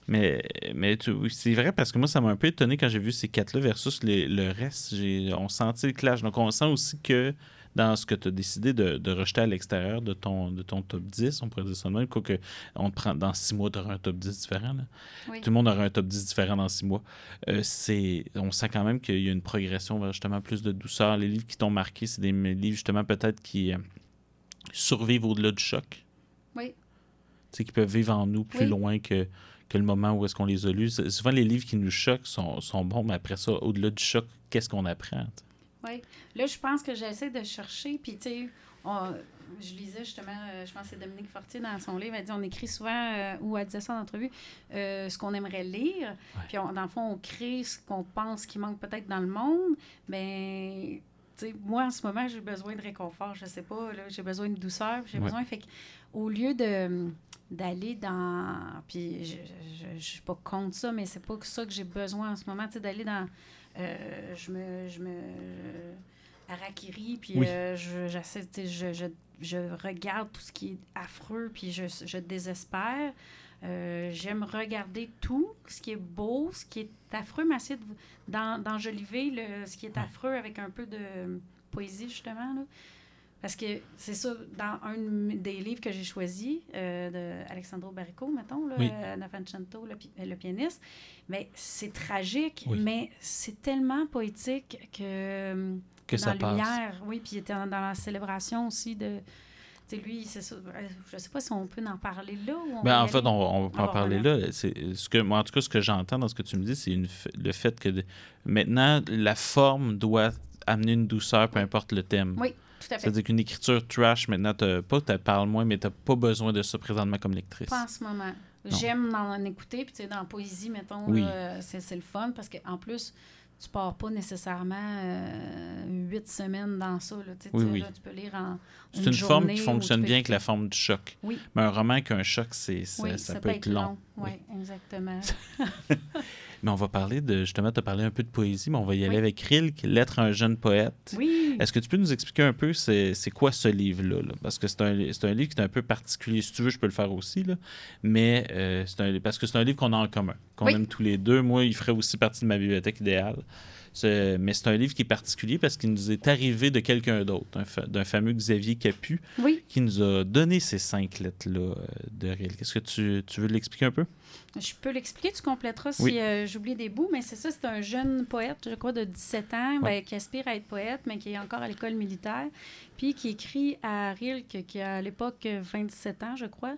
Mais, mais c'est vrai parce que moi, ça m'a un peu étonné quand j'ai vu ces quatre-là versus les- le reste. J'ai, on sentit le clash. Donc, on sent aussi que dans ce que tu as décidé de, de rejeter à l'extérieur de ton, de ton top 10, on pourrait dire ça de même, quoique on te prend, dans six mois, tu auras un top 10 différent. là. Oui. Tout le monde aura un top 10 différent dans six mois. Euh, c'est, on sent quand même qu'il y a une progression vers justement plus de douceur. Les livres qui t'ont marqué, c'est des livres justement peut-être qui euh, survivent au-delà du choc. Oui. Tu sais, qui peuvent vivre en nous plus Oui. loin que, que le moment où est-ce qu'on les a lus. Souvent, les livres qui nous choquent sont, sont bons, mais après ça, au-delà du choc, qu'est-ce qu'on apprend? tu sais? Oui. Là, je pense que j'essaie de chercher, puis tu sais, je lisais justement, euh, je pense que c'est Dominique Fortier dans son livre, elle dit on écrit souvent, euh, ou elle disait ça en entrevue, euh, ce qu'on aimerait lire, puis on- dans le fond, on crée ce qu'on pense qui manque peut-être dans le monde, mais moi, en ce moment, j'ai besoin de réconfort, je sais pas, j'ai besoin de douceur, j'ai Ouais. besoin, fait au lieu de d'aller dans puis je, je suis pas contre ça mais c'est pas que ça que j'ai besoin en ce moment tu sais d'aller dans euh, je me je me harakiri puis Oui. euh, je, je, je regarde tout ce qui est affreux puis je, je désespère Euh, j'aime regarder tout ce qui est beau ce qui est affreux mais d'en- d'enjoliver le ce qui est affreux avec un peu de poésie justement là. Parce que c'est ça, dans un de- des livres que j'ai choisi, euh, de Alexandro Barrico, mettons, là, Oui. euh, Novecento, le, pi- le pianiste, mais c'est tragique, Oui. mais c'est tellement poétique que, Que dans ça passe. Lumière, oui, puis il était dans, dans la célébration aussi de... Lui, euh, Je sais pas si on peut en parler là ou on Ben, en fait, aller. on, on peut en parler là. C'est ce que, moi, en tout cas, ce que j'entends dans ce que tu me dis, c'est le fait que de- maintenant, la forme doit amener une douceur, peu importe le thème. Oui, tout à fait. C'est-à-dire qu'une écriture trash, maintenant, t'as pas tu parles moins, mais tu n'as pas besoin de ça présentement comme lectrice. Pas en ce moment. J'aime en écouter, puis tu sais, dans la poésie, mettons, Oui. c'est le fun, parce qu'en plus, tu pars pas nécessairement euh, huit semaines dans ça. Là, Oui, oui. là, tu peux lire en C'est une forme qui fonctionne bien avec la forme du choc. Oui. Mais un roman qu'un choc, c'est, ça, peut être long. Oui, Oui. exactement. Mais on va parler de. Justement, tu as parlé un peu de poésie, mais on va y aller avec Rilke, Lettre à un jeune poète. Oui. Est-ce que tu peux nous expliquer un peu c'est c'est quoi ce livre-là? là? Parce que c'est un, c'est un livre qui est un peu particulier. Si tu veux, je peux le faire aussi. Là. Mais euh, c'est un, parce que c'est un livre qu'on a en commun, qu'on Oui. aime tous les deux. Moi, il ferait aussi partie de ma bibliothèque idéale. Mais c'est un livre qui est particulier parce qu'il nous est arrivé de quelqu'un d'autre, d'un fameux Xavier Capu, Oui, qui nous a donné ces cinq lettres-là euh, de Ril. Qu'est-ce que tu, tu veux l'expliquer un peu? je peux l'expliquer, tu compléteras si Oui. euh, j'oublie des bouts, mais c'est ça, c'est un jeune poète, je crois, de 17 ans, Ouais. ben, qui aspire à être poète, mais qui est encore à l'école militaire, puis qui écrit à Rilke, qui a à l'époque euh, 27 ans, je crois,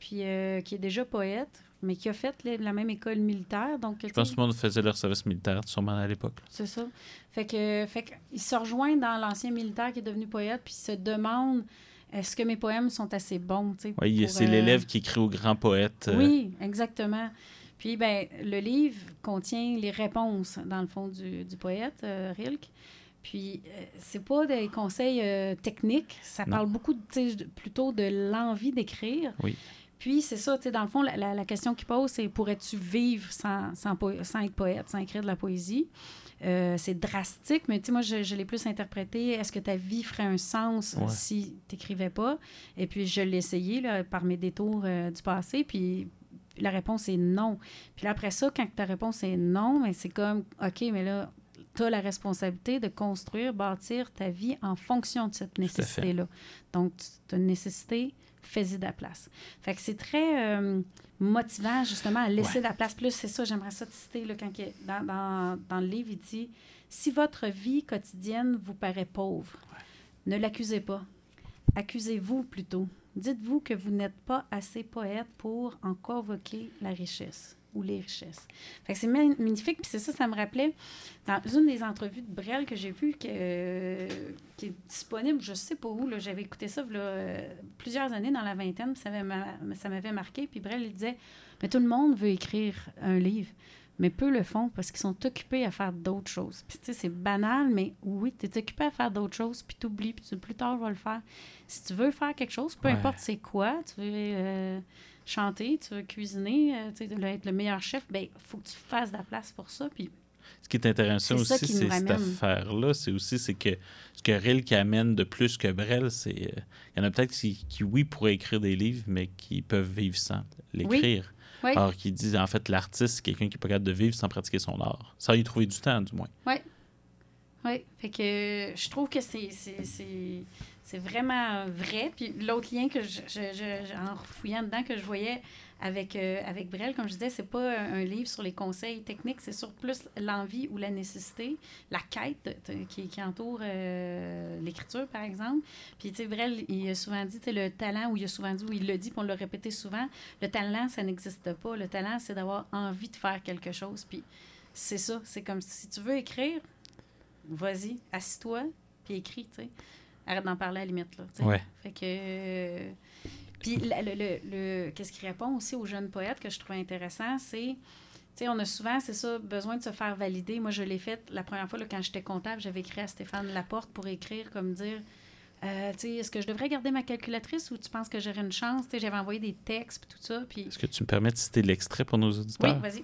puis euh, qui est déjà poète, mais qui a fait la, même école militaire. Donc, Je pense que tout le monde faisait leur service militaire, sûrement à l'époque. C'est ça. Fait que, fait que, il se rejoint dans l'ancien militaire qui est devenu poète, puis il se demande est-ce que mes poèmes sont assez bons, tu sais. Oui, c'est euh, l'élève qui écrit au grand poète. euh, Oui, exactement. Puis, ben, le livre contient les réponses, dans le fond, du, du poète, euh, Rilke. Puis, euh, c'est pas des conseils euh, techniques, ça Non. parle beaucoup, de- plutôt de l'envie d'écrire. Oui. Puis, c'est ça, tu sais, dans le fond, la, la- la question qu'il pose, c'est pourrais-tu vivre sans, sans, être poète, sans écrire de la poésie? Euh, c'est drastique, mais tu sais, moi, je, je l'ai plus interprété. Est-ce que ta vie ferait un sens Ouais. si tu n'écrivais pas? Et puis, je l'ai essayé là, par mes détours euh, du passé, puis la réponse est non. Puis là, après ça, quand ta réponse est non, mais c'est comme, OK, mais là, tu as la responsabilité de construire, bâtir ta vie en fonction de cette nécessité-là. Donc, tu as une nécessité, fais-y de la place. Fait que c'est très euh, motivant, justement, à laisser Ouais. de la place. Plus, c'est ça, j'aimerais ça te citer, là, quand il- dans, dans, dans le livre, il dit Si votre vie quotidienne vous paraît pauvre, ne l'accusez pas. Accusez-vous plutôt. Dites-vous que vous n'êtes pas assez poète pour en convoquer la richesse ou les richesses. Fait que c'est ma- magnifique. Puis c'est ça, ça me rappelait dans une des entrevues de Brel que j'ai vues, que, euh, qui est disponible, je sais pas où, là, j'avais écouté ça là, euh, plusieurs années dans la vingtaine, puis ça avait ma- ça m'avait marqué. Puis Brel, il disait Mais tout le monde veut écrire un livre, mais peu le font parce qu'ils sont occupés à faire d'autres choses. Puis tu sais, c'est banal, mais oui, tu es occupé à faire d'autres choses, puis tu oublies, puis plus tard, je vais le faire. Si tu veux faire quelque chose, peu Ouais. importe c'est quoi, tu veux euh, chanter, tu veux cuisiner, euh, tu de- être le meilleur chef, ben il faut que tu fasses de la place pour ça. Puis Ce qui est intéressant aussi, qui c'est cette affaire-là. C'est aussi c'est que ce que Rilke amène de plus que Brel, c'est. euh, Il y en a peut-être qui, qui, oui, pourraient écrire des livres, mais qui peuvent vivre sans l'écrire. Oui. Alors qu'il dit, en fait, l'artiste, c'est quelqu'un qui n'est pas capable de vivre sans pratiquer son art. Ça y trouver du temps, du moins. Oui, fait que je trouve que c'est, c'est, c'est, c'est vraiment vrai. Puis l'autre lien que je, je, en fouillant dedans que je voyais avec, euh, avec Brel, comme je disais, c'est pas un, livre sur les conseils techniques, c'est sur plus l'envie ou la nécessité, la quête qui, qui entoure euh, l'écriture, par exemple. Puis, tu sais, Brel, il a souvent dit, tu le talent, ou il a souvent dit, ou il le dit, puis on l'a répété souvent, le talent, ça n'existe pas. Le talent, c'est d'avoir envie de faire quelque chose. Puis, c'est ça. C'est comme si tu veux écrire, vas-y, assis-toi, puis écris, tu sais. Arrête d'en parler à la limite, là. Ouais. Fait que. euh, Puis, le, le, le- qu'est-ce qui répond aussi aux jeunes poètes que je trouvais intéressant, c'est. Tu sais, on a souvent, c'est ça, besoin de se faire valider. Moi, je l'ai fait la première fois, là, quand j'étais comptable, j'avais écrit à Stéphane Laporte pour écrire, comme dire. euh, tu sais, est-ce que je devrais garder ma calculatrice ou tu penses que j'aurais une chance? Tu sais, j'avais envoyé des textes tout ça. Est-ce que tu me permets de citer l'extrait pour nos Oui, auditeurs? vas-y.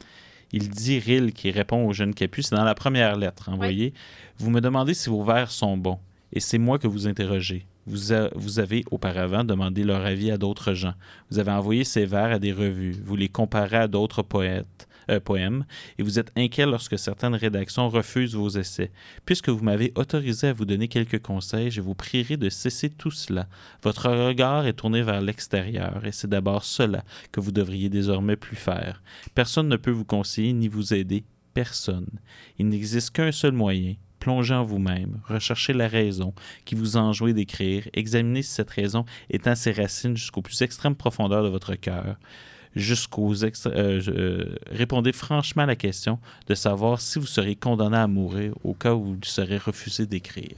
Il dit Ril qui répond au jeune Capu, c'est dans la première lettre envoyée. Vous me demandez si vos vers sont bons, et c'est moi que vous interrogez. Vous, a- vous avez auparavant demandé leur avis à d'autres gens. Vous avez envoyé ces vers à des revues. Vous les comparez à d'autres poètes, euh, poèmes, et vous êtes inquiet lorsque certaines rédactions refusent vos essais. Puisque vous m'avez autorisé à vous donner quelques conseils, je vous prierai de cesser tout cela. Votre regard est tourné vers l'extérieur, et c'est d'abord cela que vous devriez désormais plus faire. Personne ne peut vous conseiller ni vous aider. Personne. Il n'existe qu'un seul moyen. Plongez en vous-même, recherchez la raison qui vous enjoint d'écrire, examinez si cette raison étend ses racines jusqu'aux plus extrêmes profondeurs de votre cœur, jusqu'aux extra- euh, euh, répondez franchement à la question de savoir si vous serez condamné à mourir au cas où vous serez refusé d'écrire.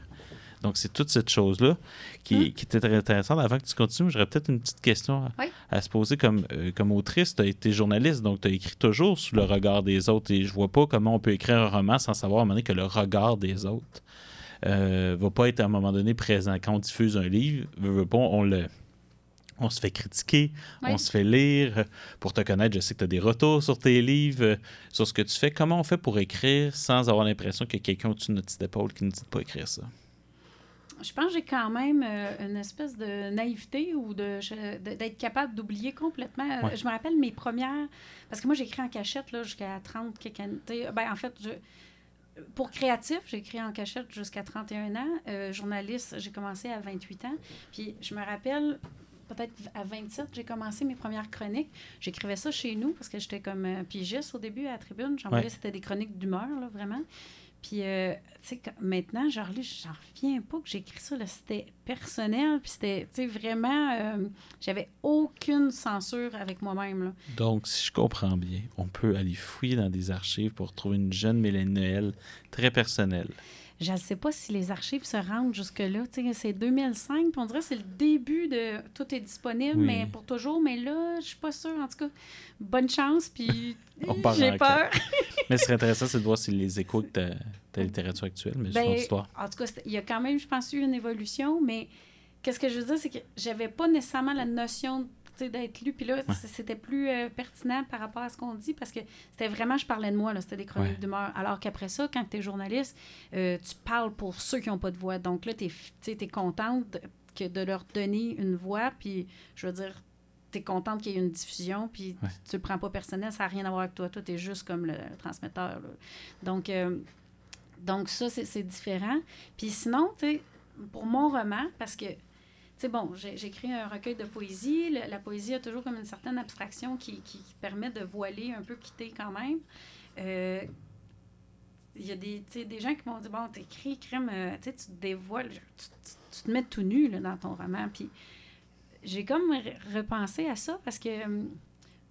Donc, c'est toute cette chose-là qui, qui était très intéressante. Avant que tu continues, j'aurais peut-être une petite question à, Oui. à se poser comme, euh, comme autrice. Tu as été journaliste, donc tu as écrit toujours sous le regard des autres. Et je vois pas comment on peut écrire un roman sans savoir à un moment donné que le regard des autres euh, va pas être à un moment donné présent. Quand on diffuse un livre, on le. On se fait critiquer, Oui. on se fait lire. Pour te connaître, je sais que tu as des retours sur tes livres, sur ce que tu fais. Comment on fait pour écrire sans avoir l'impression qu'il y a quelqu'un au-dessus de notre petite épaule qui ne dit de pas écrire ça? je pense que j'ai quand même euh, une espèce de naïveté ou de d'être capable d'oublier complètement. Euh, Ouais. Je me rappelle mes premières. Parce que moi, j'écris en cachette là, jusqu'à 30 quelques années. Ben, en fait, je, pour créatif, j'ai écrit en cachette jusqu'à 31 ans. Euh, journaliste, j'ai commencé à 28 ans. Puis je me rappelle, peut-être à 27, j'ai commencé mes premières chroniques. J'écrivais ça chez nous parce que j'étais comme euh, pigiste au début à la tribune. J'envoyais, Ouais. c'était des chroniques d'humeur, là, vraiment. Puis, euh, tu sais, maintenant, genre, là, j'en reviens pas que j'ai écrit ça. là. C'était personnel. Puis, c'était, tu sais, vraiment, euh, j'avais aucune censure avec moi-même. là. Donc, si je comprends bien, on peut aller fouiller dans des archives pour trouver une jeune Mélanie Noël très personnelle. Je ne sais pas si les archives se rendent jusque-là. Tu sais, c'est 2005, puis on dirait que c'est le début de tout est disponible, Oui. mais pour toujours. Mais là, je suis pas sûre. En tout cas, bonne chance, puis j'ai peur. Mais ce serait intéressant, c'est de voir si les échos de ta, ta littérature actuelle, mais c'est Ben, autre histoire. En tout cas, il y a quand même, je pense, eu une évolution, mais qu'est-ce que je veux dire, c'est que j'avais pas nécessairement la notion d'être lu. Puis là, c'était plus euh, pertinent par rapport à ce qu'on dit parce que c'était vraiment, je parlais de moi, c'était des chroniques Ouais. d'humeur. Alors qu'après ça, quand tu es journaliste, euh, tu parles pour ceux qui n'ont pas de voix. Donc là, tu es, contente de, que de leur donner une voix, puis je veux dire, tu es contente qu'il y ait une diffusion, puis Ouais. tu ne le prends pas personnel, ça n'a rien à voir avec toi. Toi, tu es juste comme le, transmetteur. là. Donc, euh, donc ça, c'est différent. Puis sinon, tu sais, pour mon roman, parce que, sais, bon, j'ai écrit un recueil de poésie. La poésie a toujours comme une certaine abstraction qui, permet de voiler un peu, quitter quand même. Euh, Il y a des, des gens qui m'ont dit, bon, t'écris, crème, euh, tu te dévoiles, tu, te mets tout nu là, dans ton roman. Puis j'ai comme re- repensé à ça parce que, hum,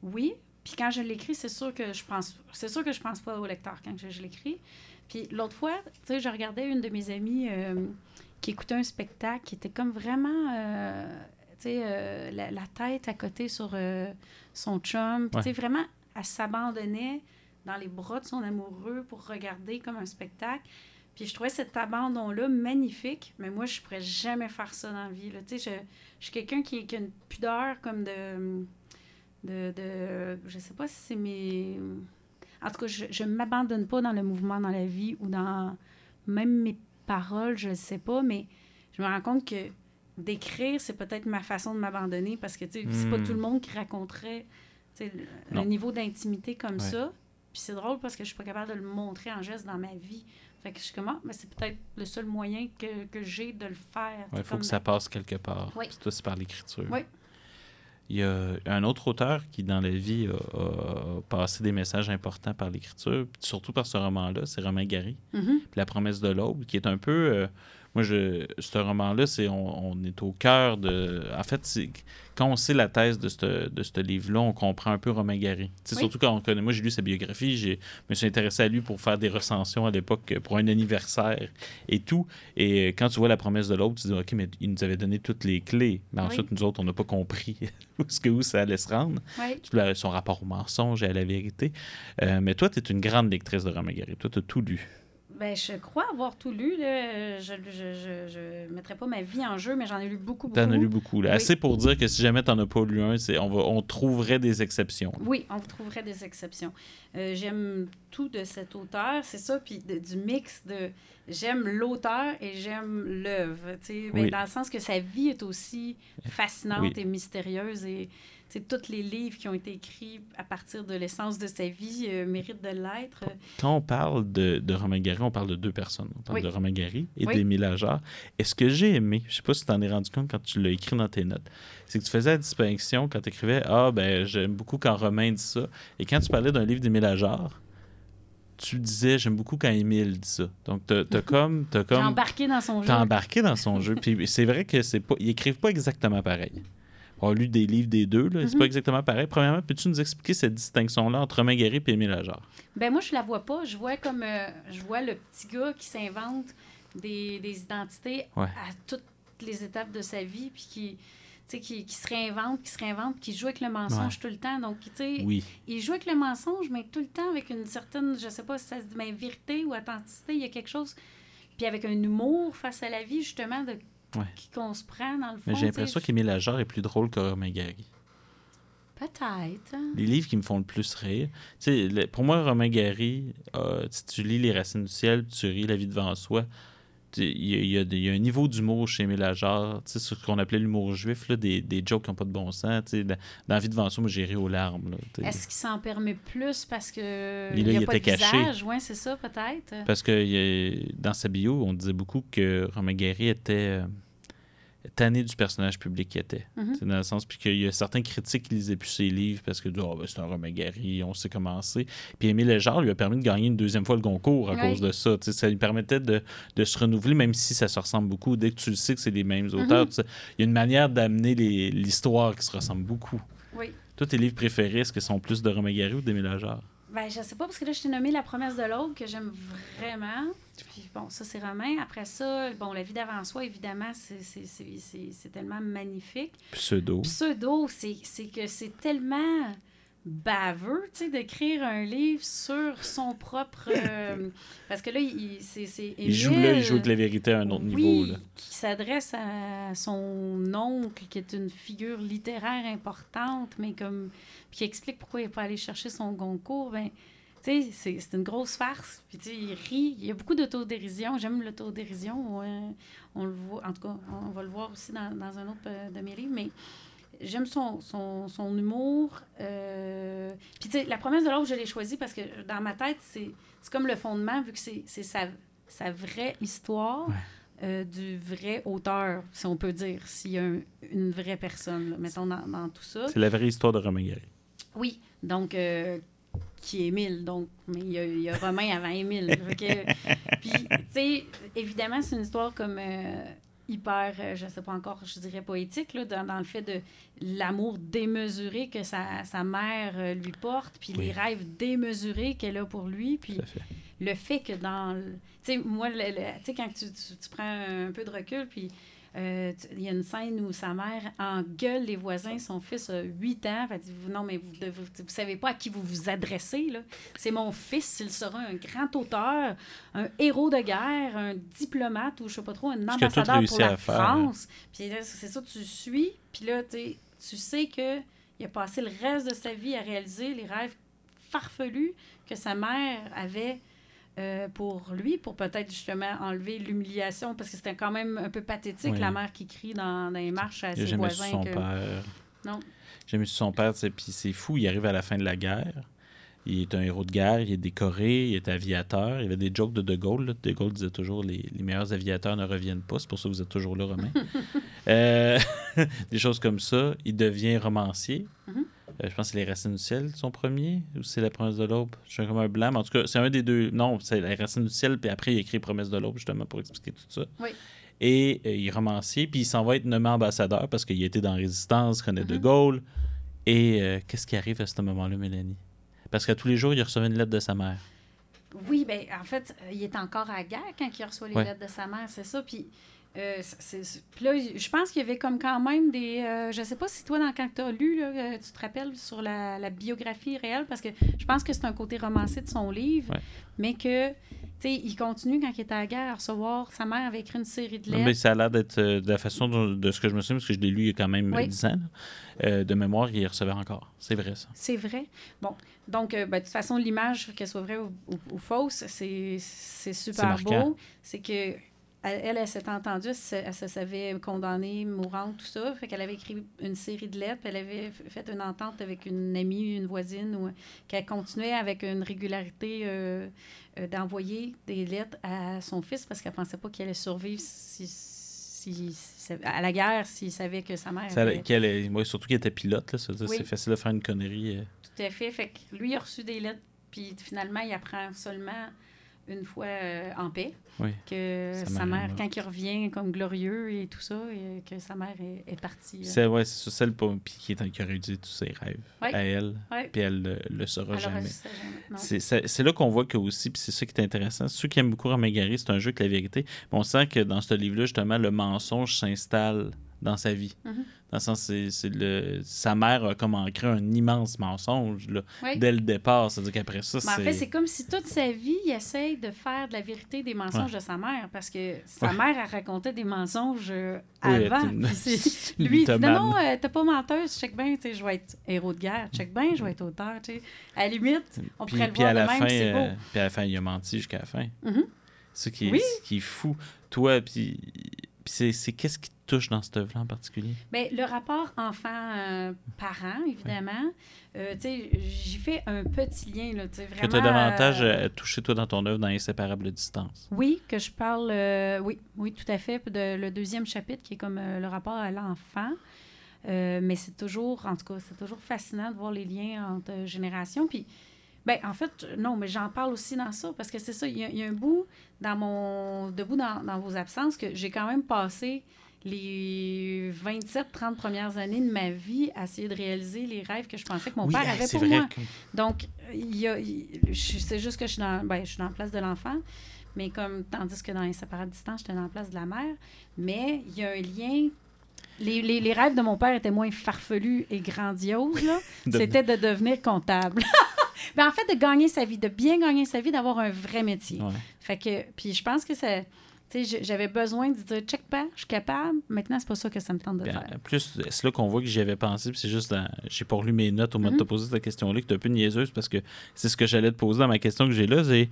oui, puis quand je l'écris, c'est sûr que je pense, c'est sûr que je pense pas au lecteur quand je, l'écris. Puis l'autre fois, tu sais, je regardais une de mes amies euh, qui écoutait un spectacle qui était comme vraiment, euh, tu sais, euh, la, la tête à côté sur euh, son chum. Puis, tu sais, vraiment, elle s'abandonnait dans les bras de son amoureux pour regarder comme un spectacle. Puis je trouvais cet abandon-là magnifique, mais moi, je pourrais jamais faire ça dans la vie. Tu sais, je, je suis quelqu'un qui, qui a une pudeur comme de, de, de... Je sais pas si c'est mes... En tout cas, je ne m'abandonne pas dans le mouvement dans la vie ou dans même mes paroles, je ne sais pas, mais je me rends compte que d'écrire, c'est peut-être ma façon de m'abandonner parce que, tu sais, c'est pas Hmm. tout le monde qui raconterait le- un niveau d'intimité comme Ouais. ça. Puis c'est drôle parce que je suis pas capable de le montrer en geste dans ma vie. Fait que je suis comme, ah, mais c'est peut-être le seul moyen que, que j'ai de le faire. Il faut comme- que ça passe quelque part. Oui. Puis toi, c'est par l'écriture. Oui. Il y a un autre auteur qui, dans la vie, a, a passé des messages importants par l'écriture, surtout par ce roman-là, c'est Romain Gary, Mhm. puis La promesse de l'aube, qui est un peu... moi, je, ce roman-là, c'est on, on est au cœur de... En fait, c'est quand on sait la thèse de ce de ce livre-là, on comprend un peu Romain Gary. Oui. Surtout quand on connaît... Moi, j'ai lu sa biographie, j'ai- je me suis intéressé à lui pour faire des recensions à l'époque pour un anniversaire et tout. Et euh, quand tu vois la promesse de l'autre, tu dis, OK, mais il nous avait donné toutes les clés. Mais Oui. ensuite, nous autres, on n'a pas compris où, ce que, où ça allait se rendre. Son rapport au mensonge et à la vérité. Euh, mais toi, tu es une grande lectrice de Romain Gary. Toi, tu as tout lu. Ben, je crois avoir tout lu. Là. Je ne je, je, je mettrais pas ma vie en jeu, mais j'en ai lu beaucoup, beaucoup. Tu en as lu beaucoup. là. Oui. Assez pour dire que si jamais tu n'en as pas lu un, c'est, on, va, on trouverait des exceptions. Oui, on trouverait des exceptions. Euh, j'aime tout de cet auteur, c'est ça, puis de- du mix de j'aime l'auteur et j'aime l'œuvre. ben, Oui. Dans le sens que sa vie est aussi fascinante Oui. et mystérieuse et tous les livres qui ont été écrits à partir de l'essence de sa vie euh, méritent de l'être. Quand on parle de, de Romain Gary, on parle de deux personnes. On parle Oui. de Romain Gary et Oui. d'Émile Ajar. Et ce que j'ai aimé, je sais pas si tu t'en es rendu compte quand tu l'as écrit dans tes notes, c'est que tu faisais la distinction quand tu écrivais Ah, ben, j'aime beaucoup quand Romain dit ça. Et quand tu parlais d'un livre d'Émile Ajar, tu disais J'aime beaucoup quand Émile dit ça. Donc, t'as as comme. T'as comme embarqué dans son jeu. T'as embarqué dans son jeu. Puis c'est vrai que c'est pas. Ils écrivent pas exactement pareil. On a lu des livres des deux, là. C'est Mhm. pas exactement pareil. Premièrement, peux-tu nous expliquer cette distinction-là entre Gary et Émile Ajar? Ben moi, je la vois pas. Je vois comme euh, je vois le petit gars qui s'invente des, des identités Ouais. à toutes les étapes de sa vie, puis qui, qui, qui se réinvente, qui se réinvente, qui joue avec le mensonge tout le temps. Donc, tu sais, Oui. il joue avec le mensonge, mais tout le temps avec une certaine, je sais pas si ça se dit, mais vérité ou authenticité. Il y a quelque chose. Puis avec un humour face à la vie, justement, de Ouais. qui- qu'on se prend dans le fond. Mais j'ai l'impression qu'Émile Ajar est plus drôle que Romain Gary. Peut-être. hein. Les livres qui me font le plus rire. Tu sais, pour moi, Romain Gary, euh, si tu lis Les Racines du ciel, tu ris La vie devant soi, il y, a- il y a des- il y a un niveau d'humour chez Ajar, tu sais, sur ce qu'on appelait l'humour juif, là, des, des jokes qui n'ont pas de bon sens. tu sais, Dans, dans La vie devant ça, moi, j'ai ri aux larmes. Est-ce qu'il s'en permet plus parce que Il- il là, n'y a il pas était de caché. visage? Oui, c'est ça, peut-être. Parce que il dans sa bio, on disait beaucoup que Romain Gary était euh, tanné du personnage public qu'il était. Mhm. C'est Dans le sens, puis qu'il y a certains critiques qui lisaient plus ses livres parce que oh, ben, c'est un Romain Gary, on sait comment c'est. Puis Émile Léjard lui a permis de gagner une deuxième fois le concours à cause de ça. Tu sais, ça lui permettait de, de se renouveler, même si ça se ressemble beaucoup. Dès que tu le sais que c'est les mêmes Mhm. auteurs, sais, il y a une manière d'amener l'histoire qui se ressemble beaucoup. Oui. Toi, tes livres préférés, est-ce qu'ils sont plus de Romain Gary ou d'Émile Léjard? Ben, je sais pas, parce que là, je t'ai nommé La promesse de l'autre, que j'aime vraiment. Puis bon, ça, c'est Romain. Après ça, bon, La vie d'avant soi, évidemment, c'est- tellement magnifique. Pseudo. Pseudo, c'est c'est que c'est tellement baveux, tu sais, d'écrire un livre sur son propre... euh, parce que là, il, c'est c'est Il joue là, il joue avec la vérité à un autre oui, niveau. Là. qui s'adresse à son oncle, qui est une figure littéraire importante, mais comme puis qui explique pourquoi il n'est pas allé chercher son Goncourt. Ben, tu sais, c'est c'est une grosse farce. Puis tu sais, il rit. Il y a beaucoup d'autodérision. J'aime l'autodérision. euh, on le voit, en tout cas, on va le voir aussi dans, dans un autre euh, de mes livres, mais j'aime son, son, son humour. euh, Puis tu sais, la promesse de l'autre, je l'ai choisi parce que dans ma tête, c'est comme le fondement, vu que c'est sa, sa vraie histoire. Ouais. euh, du vrai auteur, si on peut dire, s'il y a un- une vraie personne, là, mettons, dans, dans tout ça. C'est la vraie histoire de Romain Gary. Oui, donc, euh, qui est Émile, donc, mais il y a, il y a Romain avant Émile. Puis, tu sais, évidemment, c'est une histoire comme euh, hyper, euh, je sais pas encore, je dirais poétique, là, dans, dans le fait de l'amour démesuré que sa, sa mère euh, lui porte, puis Oui. les rêves démesurés qu'elle a pour lui, puis le fait que dans. Tu sais, moi, le- le- tu sais, quand tu, tu, tu prends un peu de recul, puis euh, il y a une scène où sa mère engueule les voisins, son fils a 8 ans, elle dit Non, mais vous ne vous, vous savez pas à qui vous vous adressez. C'est mon fils, il sera un grand auteur, un héros de guerre, un diplomate ou je sais pas trop, un ambassadeur pour la faire, France. Puis c'est ça, tu suis, puis là, tu sais, tu sais que il a passé le reste de sa vie à réaliser les rêves farfelus que sa mère avait euh, pour lui, pour peut-être justement enlever l'humiliation, parce que c'était quand même un peu pathétique, Oui. la mère qui crie dans, dans les marches à ses voisins. son que- père. Non. Jamais su son père, puis c'est fou, il arrive à la fin de la guerre. Il est un héros de guerre, il est décoré, il est aviateur. Il y avait des jokes de De Gaulle. là. De Gaulle disait toujours les, les meilleurs aviateurs ne reviennent pas. C'est pour ça que vous êtes toujours là, Romain. Euh, des choses comme ça. Il devient romancier. Mhm. Euh, je pense que c'est Les Racines du Ciel, son premier, ou c'est La Promesse de l'Aube? Je suis comme un blanc, mais en tout cas, c'est un des deux. Non, c'est Les Racines du Ciel, puis après, il écrit Promesse de l'Aube, justement, pour expliquer tout ça. Oui. Et euh, il est romancier, puis il s'en va être nommé ambassadeur parce qu'il a été dans Résistance, connaît De Mhm. Gaulle. Et euh, qu'est-ce qui arrive à ce moment-là, Mélanie? Parce qu'à tous les jours, il recevait une lettre de sa mère. Oui, ben en fait, il est encore à la guerre quand il reçoit les Ouais. lettres de sa mère, c'est ça. Puis, euh, puis là, je pense qu'il y avait comme quand même des... euh, je sais pas si toi, dans, quand tu as lu, là, euh, tu te rappelles sur la, la biographie réelle, parce que je pense que c'est un côté romancé de son livre, Ouais. mais que, tu sais, il continue quand il était à la guerre à recevoir... Sa mère avait écrit une série de lettres. mais ça a l'air d'être euh, de la façon de ce que je me souviens, parce que je l'ai lu il y a quand même Oui. 10 ans. de mémoire, il recevait encore. C'est vrai, ça. C'est vrai. Bon, donc, ben, de toute façon, l'image, qu'elle soit vraie ou, ou- ou fausse, c'est super beau. C'est que elle, elle, elle s'était entendue, elle, se- savait condamnée, mourante, tout ça. Fait qu'elle avait écrit une série de lettres, puis elle avait fait une entente avec une amie, une voisine, ou qu'elle continuait avec une régularité euh, euh, d'envoyer des lettres à son fils parce qu'elle pensait pas qu'il allait survivre si, si- si- à la guerre s'il savait que sa mère Ça, avait... qu'elle est- ouais, surtout qu'il était pilote, là, ça veut dire, Oui. c'est facile de faire une connerie. euh. Tout à fait. Fait que lui, il a reçu des lettres, puis finalement, il apprend seulement une fois euh, en paix Oui. que Sa sa, mère quand il revient comme glorieux et tout ça, et que sa mère est, est partie. C'est ouais, c'est ça, celle puis qui, est, qui a réalisé tous ses rêves Oui. à elle, puis elle le, le saura Alors, jamais. C'est là qu'on voit que aussi, puis c'est ça qui est intéressant. Ceux qui aiment beaucoup Romain Gary, c'est un jeu avec la vérité. Mais on sent que dans ce livre-là, justement, le mensonge s'installe dans sa vie. Mhm. Dans le sens, c'est c'est le sa mère a comme ancré un immense mensonge là, Oui. dès le départ. C'est-à-dire qu'après ça, Mais en fait, c'est c'est. comme si toute sa vie, il essaye de faire de la vérité des mensonges de sa mère. Parce que sa Ouais. mère, elle racontait des mensonges euh, Oui, avant. une- c'est- Lui, il dit, non, non, euh, t'es pas menteuse, check bien, je vais être héros de guerre, check bien, je vais être auteur, tu sais. À la limite, on Puis, pourrait le voir à de la même, c'est beau. euh, puis à la fin, il a menti jusqu'à la fin. Mhm. Ce qui est, Oui. ce qui est fou. Toi, puis c'est c'est qu'est-ce qui touche dans cette œuvre-là en particulier? Bien, le rapport enfant-parent, évidemment. Euh, tu sais, j'y fais un petit lien, là, tu sais, vraiment... Que tu as davantage euh, euh, touché, toi, dans ton œuvre, dans Inséparable distance. Oui, que je parle, euh, oui, oui, tout à fait, de le deuxième chapitre qui est comme euh, le rapport à l'enfant. Euh, mais c'est toujours, en tout cas, c'est toujours fascinant de voir les liens entre euh, générations. Puis, ben, en fait, non, mais j'en parle aussi dans ça, parce que c'est ça, il y, a- il y a un bout dans mon, debout dans, dans vos absences que j'ai quand même passé les 27-30 premières années de ma vie à essayer de réaliser les rêves que je pensais que mon oui, père ah, avait pour moi. que- Donc, il y a, c'est juste que je suis dans, ben, je suis dans la place de l'enfant, mais comme tandis que dans Inséparable distance, j'étais dans la place de la mère. Mais il y a un lien. Les, les- les rêves de mon père étaient moins farfelus et grandioses. De- C'était de devenir comptable. Ben, en fait, de gagner sa vie, de bien gagner sa vie, d'avoir un vrai métier. Ouais. Fait que, puis je pense que ça. Tu sais, j'avais besoin de dire, check pas, je suis capable. Maintenant, c'est pas ça que ça me tente de Puis, faire. plus, c'est là qu'on voit que j'y avais pensé, puis c'est juste, dans- j'ai pas relu mes notes au moment de te poser cette question-là, que t'es un peu niaiseuse, parce que c'est ce que j'allais te poser dans ma question que j'ai là, c'est, tu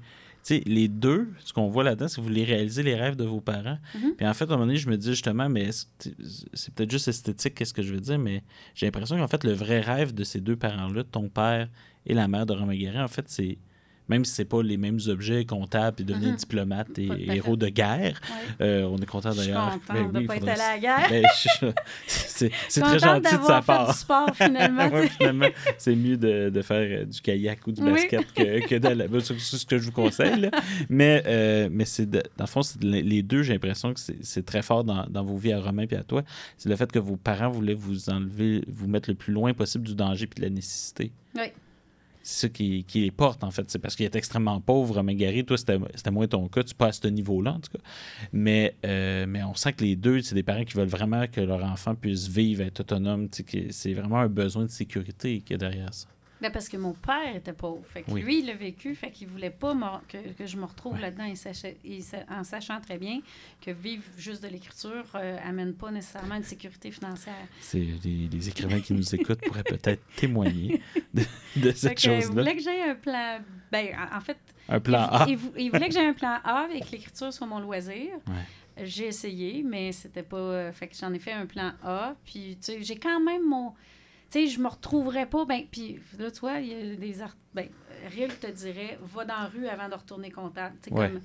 sais, les deux, ce qu'on voit là-dedans, c'est que vous voulez réaliser les rêves de vos parents. Mhm. Puis en fait, à un moment donné, je me dis justement, mais c'est peut-être juste esthétique, qu'est-ce que je veux dire, mais j'ai l'impression qu'en fait, le vrai rêve de ces deux parents-là, ton père et la mère de Romain en fait, c'est, même si c'est pas les mêmes objets comptables et devenir Mhm. diplomate et fait. héros de guerre, Ouais. euh, on est content Je suis d'ailleurs. Ben oui, pas être faudrait- allée à la guerre. ben, je- c'est très gentil de sa fait part. du sport, finalement. Ouais, c'est mieux de, de faire euh, du kayak ou du Oui. basket que, que d'aller. C'est ce que je vous conseille. là. Mais, euh, mais c'est de- dans le fond, c'est de- les deux, j'ai l'impression que c'est c'est très fort dans, dans vos vies à Romain et à toi. C'est le fait que vos parents voulaient vous enlever, vous mettre le plus loin possible du danger et de la nécessité. Oui. C'est qui, qui les porte, en fait. C'est parce qu'il est extrêmement pauvre, Romain Gary. Toi, c'était moins ton cas. Tu pas à ce niveau-là, en tout cas. Mais, euh, mais on sent que les deux, c'est des parents qui veulent vraiment que leur enfant puisse vivre, être autonome. C'est vraiment un besoin de sécurité qu'il y a derrière ça. Ben, parce que mon père était pauvre. Fait que Oui. lui, il l'a vécu. Fait qu'il voulait pas que, que je me retrouve Ouais. là-dedans il il en sachant très bien que vivre juste de l'écriture euh, amène pas nécessairement une sécurité financière. C'est les, les écrivains qui nous écoutent pourraient peut-être témoigner de, cette il chose-là. voulait que j'aie un plan. Ben, en fait, Un plan il, A. il vou- il voulait que j'aie un plan A et que l'écriture soit mon loisir. Ouais. J'ai essayé, mais c'était pas. euh, Fait que j'en ai fait un plan A. Puis, tu sais, j'ai quand même mon. Tu sais, je me retrouverais pas. Ben, puis là, tu vois, il y a des art... Ben, Riel te dirait, va dans la rue avant de retourner comptable. Tu Ouais. comme...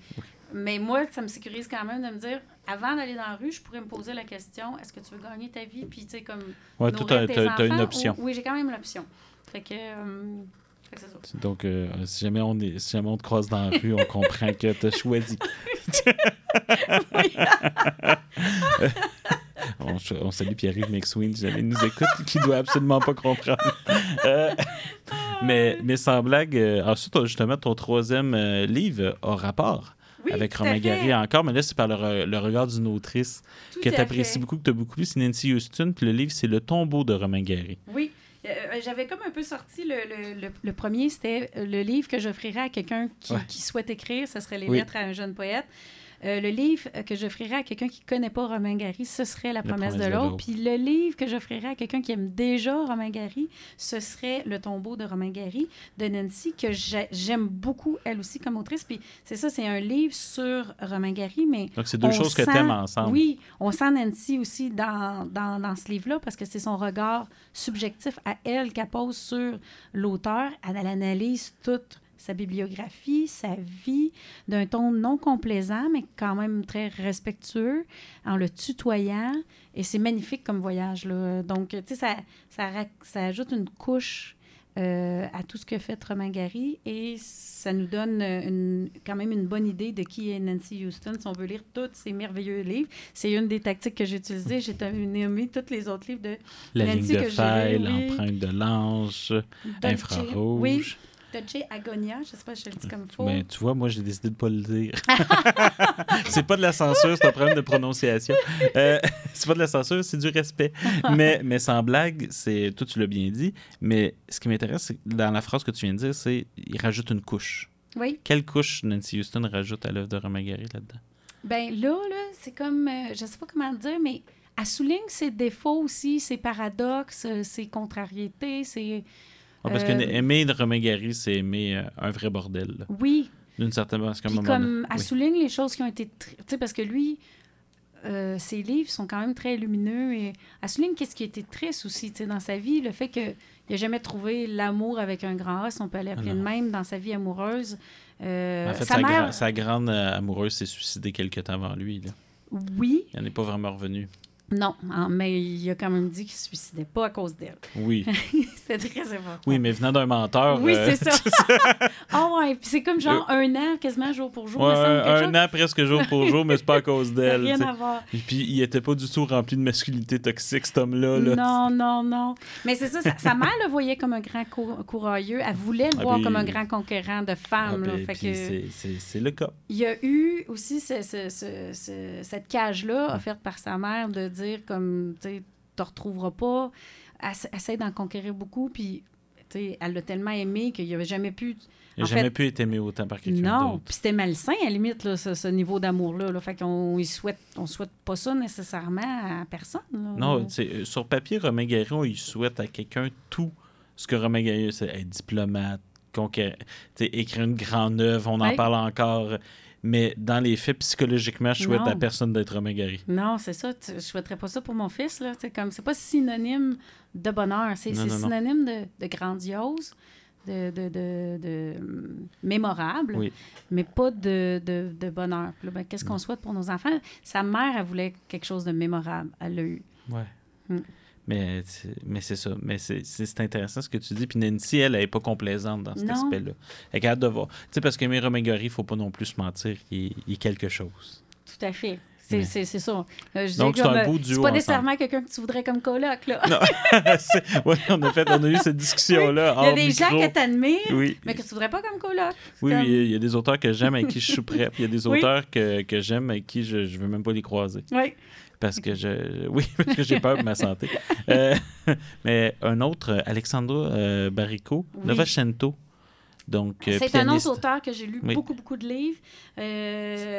Mais moi, ça me sécurise quand même de me dire, avant d'aller dans la rue, je pourrais me poser la question, est-ce que tu veux gagner ta vie? Puis, tu sais, comme. Ouais, t'as t'as une option. ou- Oui, j'ai quand même l'option. Fait que. euh, fait que c'est ça. Donc, euh, si, jamais on est, si jamais on te croise dans la rue, on comprend que tu as choisi. on, salue Pierre-Yves McSween, si jamais il nous écoute, qui doit absolument pas comprendre. Euh, mais, mais sans blague, euh, ensuite, justement, ton troisième euh, livre a rapport Oui, avec Romain. Gary encore, mais là, c'est par le, re- le regard d'une autrice Tout que tu apprécies beaucoup, que tu as beaucoup lu, c'est Nancy Houston, puis le livre, c'est Le tombeau de Romain Gary. Oui. Euh, J'avais comme un peu sorti le, le, le- le premier, c'était le livre que j'offrirais à quelqu'un qui, Ouais. qui souhaite écrire, ce serait Les Oui. lettres à un jeune poète. Euh, le livre que j'offrirais à quelqu'un qui ne connaît pas Romain Gary, ce serait La, promesse, de l'autre. Puis le livre que j'offrirais à quelqu'un qui aime déjà Romain Gary, ce serait Le tombeau de Romain Gary de Nancy, que j'ai- j'aime beaucoup, elle aussi, comme autrice. Puis c'est ça, c'est un livre sur Romain Gary, mais Donc, c'est deux choses que sent- tu aimes ensemble. Oui, on sent Nancy aussi dans, dans, dans ce livre-là parce que c'est son regard subjectif à elle qu'elle pose sur l'auteur. Elle analyse toute sa bibliographie, sa vie, d'un ton non complaisant, mais quand même très respectueux, en le tutoyant. Et c'est magnifique comme voyage. Là. Donc, tu sais, ça, ça, ajoute une couche euh, à tout ce que fait Romain Gary et ça nous donne euh, une- quand même une bonne idée de qui est Nancy Houston si on veut lire tous ces merveilleux livres. C'est une des tactiques que j'ai utilisées. J'ai nommé tous les autres livres de La Nancy ligne de que oui. l'empreinte de l'ange, infrarouge. Oui, Dolce Agonia. Je ne sais pas si je le dis comme faux. Mais tu vois, moi, j'ai décidé de pas le dire. c'est pas de la censure, c'est un problème de prononciation. Euh, c'est pas de la censure, c'est du respect. Mais, mais sans blague, c'est toi, tu l'as bien dit. Mais ce qui m'intéresse, c'est dans la phrase que tu viens de dire, c'est il rajoute une couche. Oui. Quelle couche Nancy Houston rajoute à l'œuvre de Romain Gary là-dedans? Ben là, là c'est comme, euh, je sais pas comment dire, mais elle souligne ses défauts aussi, ses paradoxes, euh, ses contrariétés, ses... Ouais, parce Euh, que aimer de Romain Gary, c'est aimer euh, un vrai bordel. là. Oui, D'une certaine moment comme donné- elle oui. souligne les choses qui ont été... Tu sais, parce que lui, euh, ses livres sont quand même très lumineux et elle souligne qu'est-ce qui a été triste aussi, tu sais, dans sa vie, le fait qu'il n'a jamais trouvé l'amour avec un grand A, si on peut aller appeler Ah de même, dans sa vie amoureuse. Euh, En fait, sa sa, mère, gra- sa grande euh, amoureuse s'est suicidée quelque temps avant lui. Là. oui, Il n'est pas vraiment revenu. Non, hein, mais il a quand même dit qu'il ne se suicidait pas à cause d'elle. Oui. C'était très important. Oui, mais venant d'un menteur. Oui, euh, c'est ça. Ah ouais, puis c'est comme genre un an, quasiment jour pour jour. Ouais, me semble, quelque un chose. an presque jour pour jour, mais c'est pas à cause d'elle. rien à voir. Et puis, il était pas du tout rempli de masculinité toxique, cet homme-là. Là. Non, non, non. Mais c'est ça, sa, mère le voyait comme un grand cour- courailleux. Elle voulait le Ah, voir puis- comme un grand conquérant de Ah, femmes. ben, c'est- c'est c'est le cas. il y a eu aussi ce- ce- ce- ce- cette cage-là offerte par sa mère de dire comme, tu sais, te retrouveras pas. Essaie d'en conquérir beaucoup, puis, elle l'a tellement aimé qu'il n'avait jamais pu... Il n'a jamais fait, pu être aimé autant par quelqu'un Non, d'autre. puis c'était malsain à la limite, là, ce, ce niveau d'amour-là. Là. Fait qu'on y souhaite, on souhaite pas ça nécessairement à personne. là. Non, euh, sur papier, Romain Gary, il souhaite à quelqu'un tout ce que Romain Gary, c'est être diplomate, écrire une grande œuvre, on en Oui. parle encore. Mais dans les faits, psychologiquement, je souhaite Non. à personne d'être Romain Gary. Non, c'est ça. tu- Je souhaiterais pas ça pour mon fils. Là. C'est comme, c'est pas synonyme de bonheur. C'est, Non, c'est non, non. synonyme de, de grandiose, de, de, de, mémorable, Oui. mais pas de, bonheur. Là, ben, qu'est-ce qu'on souhaite pour nos enfants? Sa mère, elle voulait quelque chose de mémorable. Elle l'a eu. Ouais. Mm. Mais, c'est- mais c'est ça. Mais c'est c'est- c'est intéressant ce que tu dis. Puis Nancy, elle, elle n'est pas complaisante dans cet aspect-là. Elle est capable de voir. Tu sais, parce qu'aimer Romain Gary, il ne faut pas non plus se mentir est, il est quelque chose. Tout à fait. C'est, Mais- c'est, c'est ça. Euh, je Donc, c'est un euh, beau C'est duo pas ensemble. nécessairement quelqu'un que tu voudrais comme coloc. Là. Non. C'est- ouais, on a, fait, on a eu cette discussion-là. Il y a des gens que tu admires, Oui. mais que tu voudrais pas comme coloc. Oui, Comme- oui, il y a des auteurs que j'aime avec qui je suis prêt. Puis il y a des Oui. auteurs que, que j'aime avec qui je ne veux même pas les croiser. Oui. Parce que je. Oui, parce que j'ai peur de ma santé. Euh, mais un autre, euh, Alexandra euh, Barrico, Oui. Donc, euh, C'est un autre auteur que j'ai lu Oui. beaucoup, beaucoup de livres.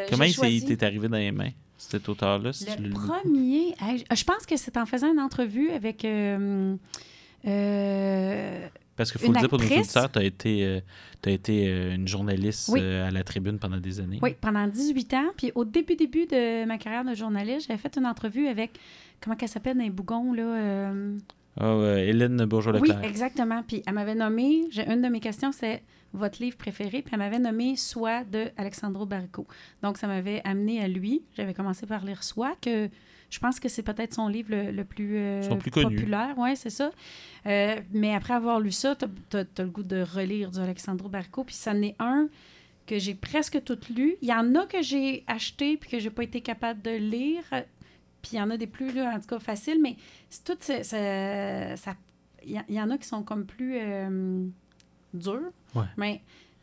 Comment il s'est- choisi t'est arrivé dans les mains, cet auteur-là? si tu Le l'as lu? premier, je pense que c'est en faisant une entrevue avec. Parce qu'il faut une le dire pour nos auditeurs, tu as été, euh, été euh, une journaliste Oui. euh, à la tribune pendant des années. oui, pendant 18 ans. Puis au début, début de ma carrière de journaliste, j'avais fait une entrevue avec. Comment qu'elle s'appelle dans les bougons, là? ouais, Hélène Oui, Bourgeois-Leclerc. exactement. Puis elle m'avait nommé, une de mes questions, c'est votre livre préféré, puis elle m'avait nommé Soi de Alexandro Barrico. Donc ça m'avait amené à lui. J'avais commencé par lire Soi, que je pense que c'est peut-être son livre le, le plus, euh, Son plus connu. populaire. Oui, c'est ça. Euh, mais après avoir lu ça, tu as, le goût de relire du Alexandro Barrico, puis ça en est un que j'ai presque tout lu. Il y en a que j'ai acheté puis que j'ai pas été capable de lire. Puis il y en a des plus, là, en tout cas, faciles, mais c'est tout ça il y, il y en a qui sont comme plus euh, durs. Ouais. Mais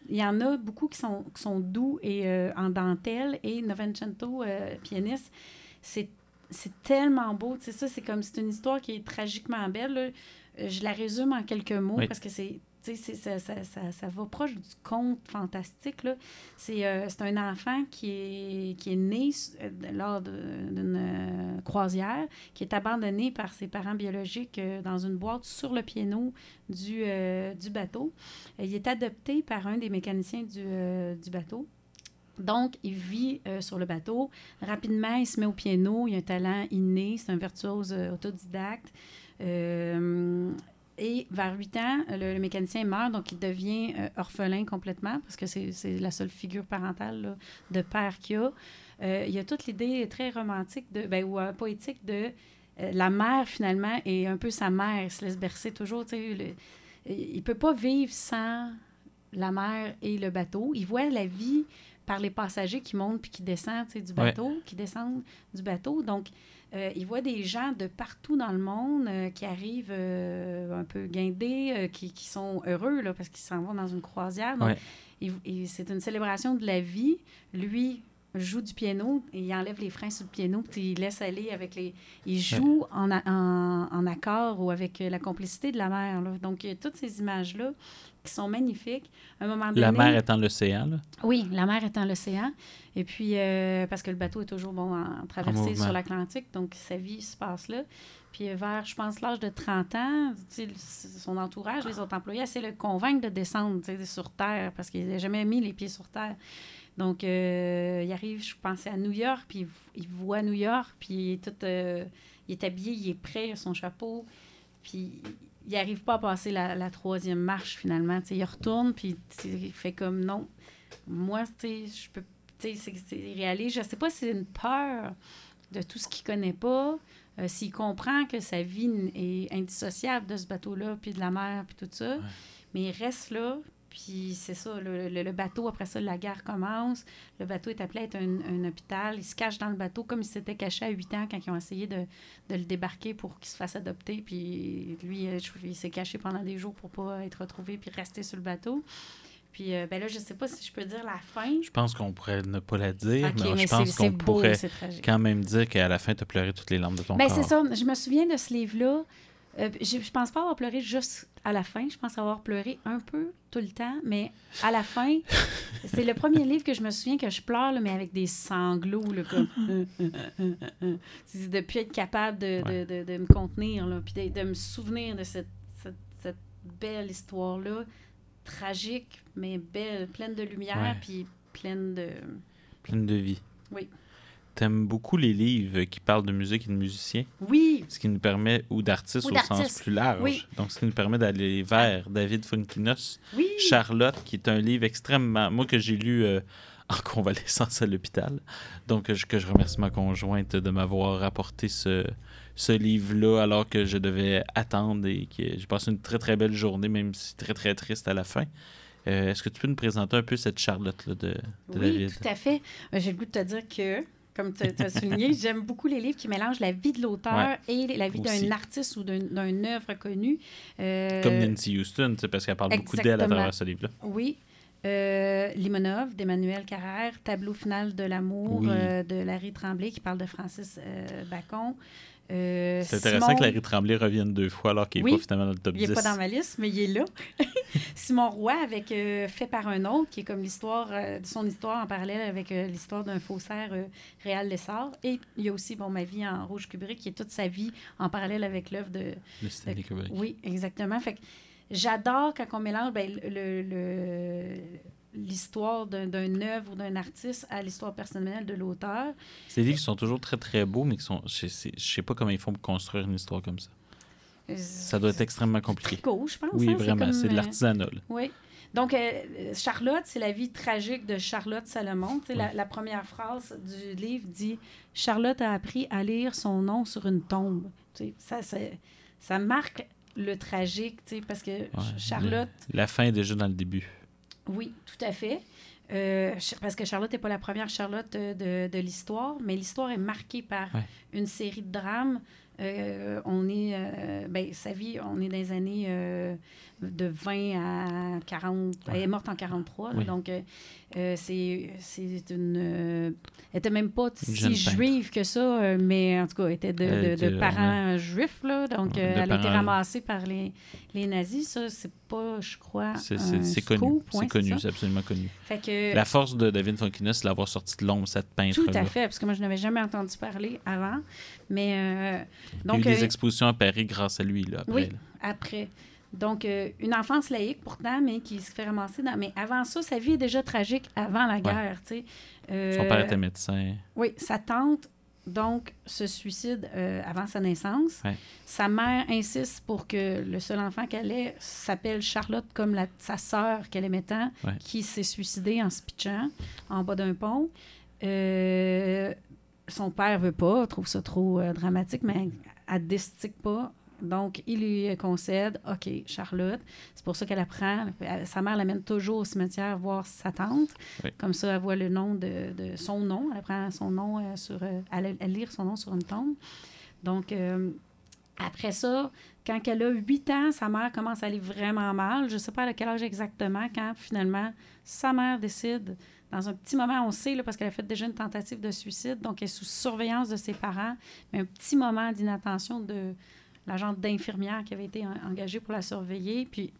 il y en a beaucoup qui sont, qui sont doux et euh, en dentelle. Et Novecento, euh, pianiste, c'est c'est tellement beau. Tu sais, ça, c'est comme, c'est une histoire qui est tragiquement belle. là. Euh, Je la résume en quelques mots Oui. parce que c'est, ça, ça, ça, ça va proche du conte fantastique. Là. C'est, euh, c'est un enfant qui est, qui est né euh, lors de- d'une euh, croisière, qui est abandonné par ses parents biologiques dans une boîte sur le piano du, du bateau. Il est adopté par un des mécaniciens du, du bateau. Donc, il vit euh, sur le bateau. Rapidement, il se met au piano. Il a un talent inné. C'est un virtuose euh, autodidacte. Euh, et vers 8 ans, le, le mécanicien meurt, donc il devient orphelin complètement parce que c'est la seule figure parentale de père qu'il a. Il y a toute l'idée très romantique de, ben, ou poétique de la mère finalement et un peu sa mère. Il se laisse bercer toujours. le- il ne peut pas vivre sans la mer et le bateau. Il voit la vie par les passagers qui montent puis qui descendent du Ouais. bateau, qui descendent du bateau. Donc, euh, il voit des gens de partout dans le monde euh, qui arrivent euh, un peu guindés, euh, qui, qui sont heureux là, parce qu'ils s'en vont dans une croisière. Donc, Ouais. c'est une célébration de la vie. Lui joue du piano et il enlève les freins sur le piano puis il laisse aller avec les... Il joue en, a- en, en accord ou avec la complicité de la mer. là. Donc, il y a toutes ces images-là qui sont magnifiques. À un moment donné... La mer étant l'océan, là. Oui, la mer étant l'océan. Et puis, euh, parce que le bateau est toujours bon en traversée sur l'Atlantique, donc sa vie se passe là. Puis vers, je pense, l'âge de 30 ans, son entourage, les autres employés, essaient de le convaincre de descendre sur Terre parce qu'il n'a jamais mis les pieds sur Terre. Donc, euh, il arrive, je pense, à New York, puis il, voit New York, puis il est, tout, euh, il est habillé, il est prêt, il a son chapeau, puis il n'arrive pas à passer la, la troisième marche, finalement. Il retourne, puis il fait comme non. Moi, je peux. C'est- réaliste. Je sais pas si c'est une peur de tout ce qu'il connaît pas, euh, s'il comprend que sa vie est indissociable de ce bateau-là, puis de la mer, puis tout ça. Mais il reste là, puis c'est ça, le, le- le bateau, après ça, la guerre commence. Le bateau est appelé à être un, un hôpital. Il se cache dans le bateau comme il s'était caché à 8 ans quand ils ont essayé de, de le débarquer pour qu'il se fasse adopter. Puis lui, euh, il s'est caché pendant des jours pour pas être retrouvé puis rester sur le bateau. Puis euh, ben là, je sais pas si je peux dire la fin. Je pense qu'on pourrait ne pas la dire, mais, mais je pense qu'on pourrait quand même dire qu'à la fin, tu as pleuré toutes les larmes de ton Ben, corps. c'est ça. Je me souviens de ce livre-là. Euh, je, je pense pas avoir pleuré juste à la fin. Je pense avoir pleuré un peu tout le temps, mais à la fin, c'est le premier livre que je me souviens que je pleure, là, mais avec des sanglots, là, comme... c'est de plus être capable de, de- de- de me contenir, là, puis de, de me souvenir de cette, cette, cette belle histoire-là, tragique, mais belle, pleine de lumière, Ouais. puis pleine de... Pleine de vie. Oui. T'aimes beaucoup les livres qui parlent de musique et de musiciens, Oui, ce qui nous permet, ou d'artistes au sens plus large. Oui. Donc, ce qui nous permet d'aller vers David Funkinos, oui. Charlotte, qui est un livre extrêmement. Moi, que j'ai lu euh, en convalescence à l'hôpital. Donc, je- que je remercie ma conjointe de m'avoir apporté ce, ce livre-là alors que je devais attendre et que j'ai passé une très, très belle journée, même si très, très triste à la fin. Euh, Est-ce que tu peux nous présenter un peu cette Charlotte-là de, de Oui, David? tout à fait. Euh, J'ai le goût de te dire que, comme tu as souligné, j'aime beaucoup les livres qui mélangent la vie de l'auteur et la vie d'un artiste ou d'un- d'une œuvre connue. Euh, Comme Nancy Houston, parce qu'elle parle beaucoup d'elle à travers ce livre-là. Oui. Euh, Limonov d'Emmanuel Carrère, Tableau final de l'amour Oui. euh, de Larry Tremblay qui parle de Francis euh, Bacon. Euh, C'est intéressant Simon- que Larry Tremblay revienne deux fois alors qu'il n'est Oui. pas finalement dans le top Il 10. n'est pas dans ma liste, mais il est là. Simon Roy avec euh, Fait par un autre, qui est comme l'histoire, euh, son histoire en parallèle avec euh, l'histoire d'un faussaire Réal Lessard. Et il y a aussi bon, Ma vie en rouge Kubrick, qui est toute sa vie en parallèle avec l'œuvre de. Le Stanley Kubrick. Oui, exactement. Fait que j'adore quand on mélange ben, le- le- l'histoire d'un, œuvre ou d'un artiste à l'histoire personnelle de l'auteur. Ces livres sont toujours très très beaux, mais qui sont. Je sais, je sais pas comment ils font pour construire une histoire comme ça. Ça doit être extrêmement compliqué. Tricot, je pense. Oui, hein, vraiment, c'est de euh, l'artisanat. Oui. Donc, euh, Charlotte, c'est la vie tragique de Charlotte Salomon. Sais, la, la première phrase du livre dit Charlotte a appris à lire son nom sur une tombe. Ça, c'est- ça marque le tragique, parce que Ouais, Charlotte, le- la fin est déjà dans le début. Oui, tout à fait. Euh, parce que Charlotte n'est pas la première Charlotte de, de l'histoire, mais l'histoire est marquée par Ouais. une série de drames. Euh, on est, euh, ben, sa vie, on est dans les années de 20 à 40. Elle est morte en 43, là, Oui. donc euh, euh, c'est une. euh, elle était même pas si juive que ça, euh, mais en tout cas, elle était de, Elle de- parents juifs, là, donc Ouais, elle a été ramassée par les, les nazis. Ça, c'est pas, je crois. C'est connu. C'est connu, c'est absolument connu. Fait que, La force de David Funkinos, c'est l'avoir sorti de l'ombre, cette peintre tout à fait, parce que moi, je n'avais jamais entendu parler avant. Mais euh, Il y a donc, eu des expositions à Paris grâce à lui, là, après. Oui. là. après. Donc, euh, une enfance laïque pourtant, mais qui se fait ramasser dans. Mais avant ça, sa vie est déjà tragique avant la guerre, tu sais. Euh, Son père était médecin. Oui, sa tante, donc, se suicide euh, avant sa naissance. Ouais. Sa mère insiste pour que le seul enfant qu'elle ait s'appelle Charlotte, comme la- sa sœur qu'elle aimait tant, Ouais. qui s'est suicidée en se pitchant en bas d'un pont. Son père veut pas, trouve ça trop dramatique, mais elle ne destique pas. Donc, il lui concède, OK, Charlotte. C'est pour ça qu'elle apprend. Elle- Sa mère l'amène toujours au cimetière voir sa tante. Oui. Comme ça, elle voit le nom de, de son nom. Elle apprend son nom euh, sur. euh, elle, elle lire son nom sur une tombe. Donc, euh, après ça, quand elle a 8 ans, sa mère commence à aller vraiment mal. Je ne sais pas à quel âge exactement, quand finalement sa mère décide, dans un petit moment, on sait, là, parce qu'elle a fait déjà une tentative de suicide, donc elle est sous surveillance de ses parents, mais un petit moment d'inattention de l'agente d'infirmière qui avait été en- engagée pour la surveiller, puis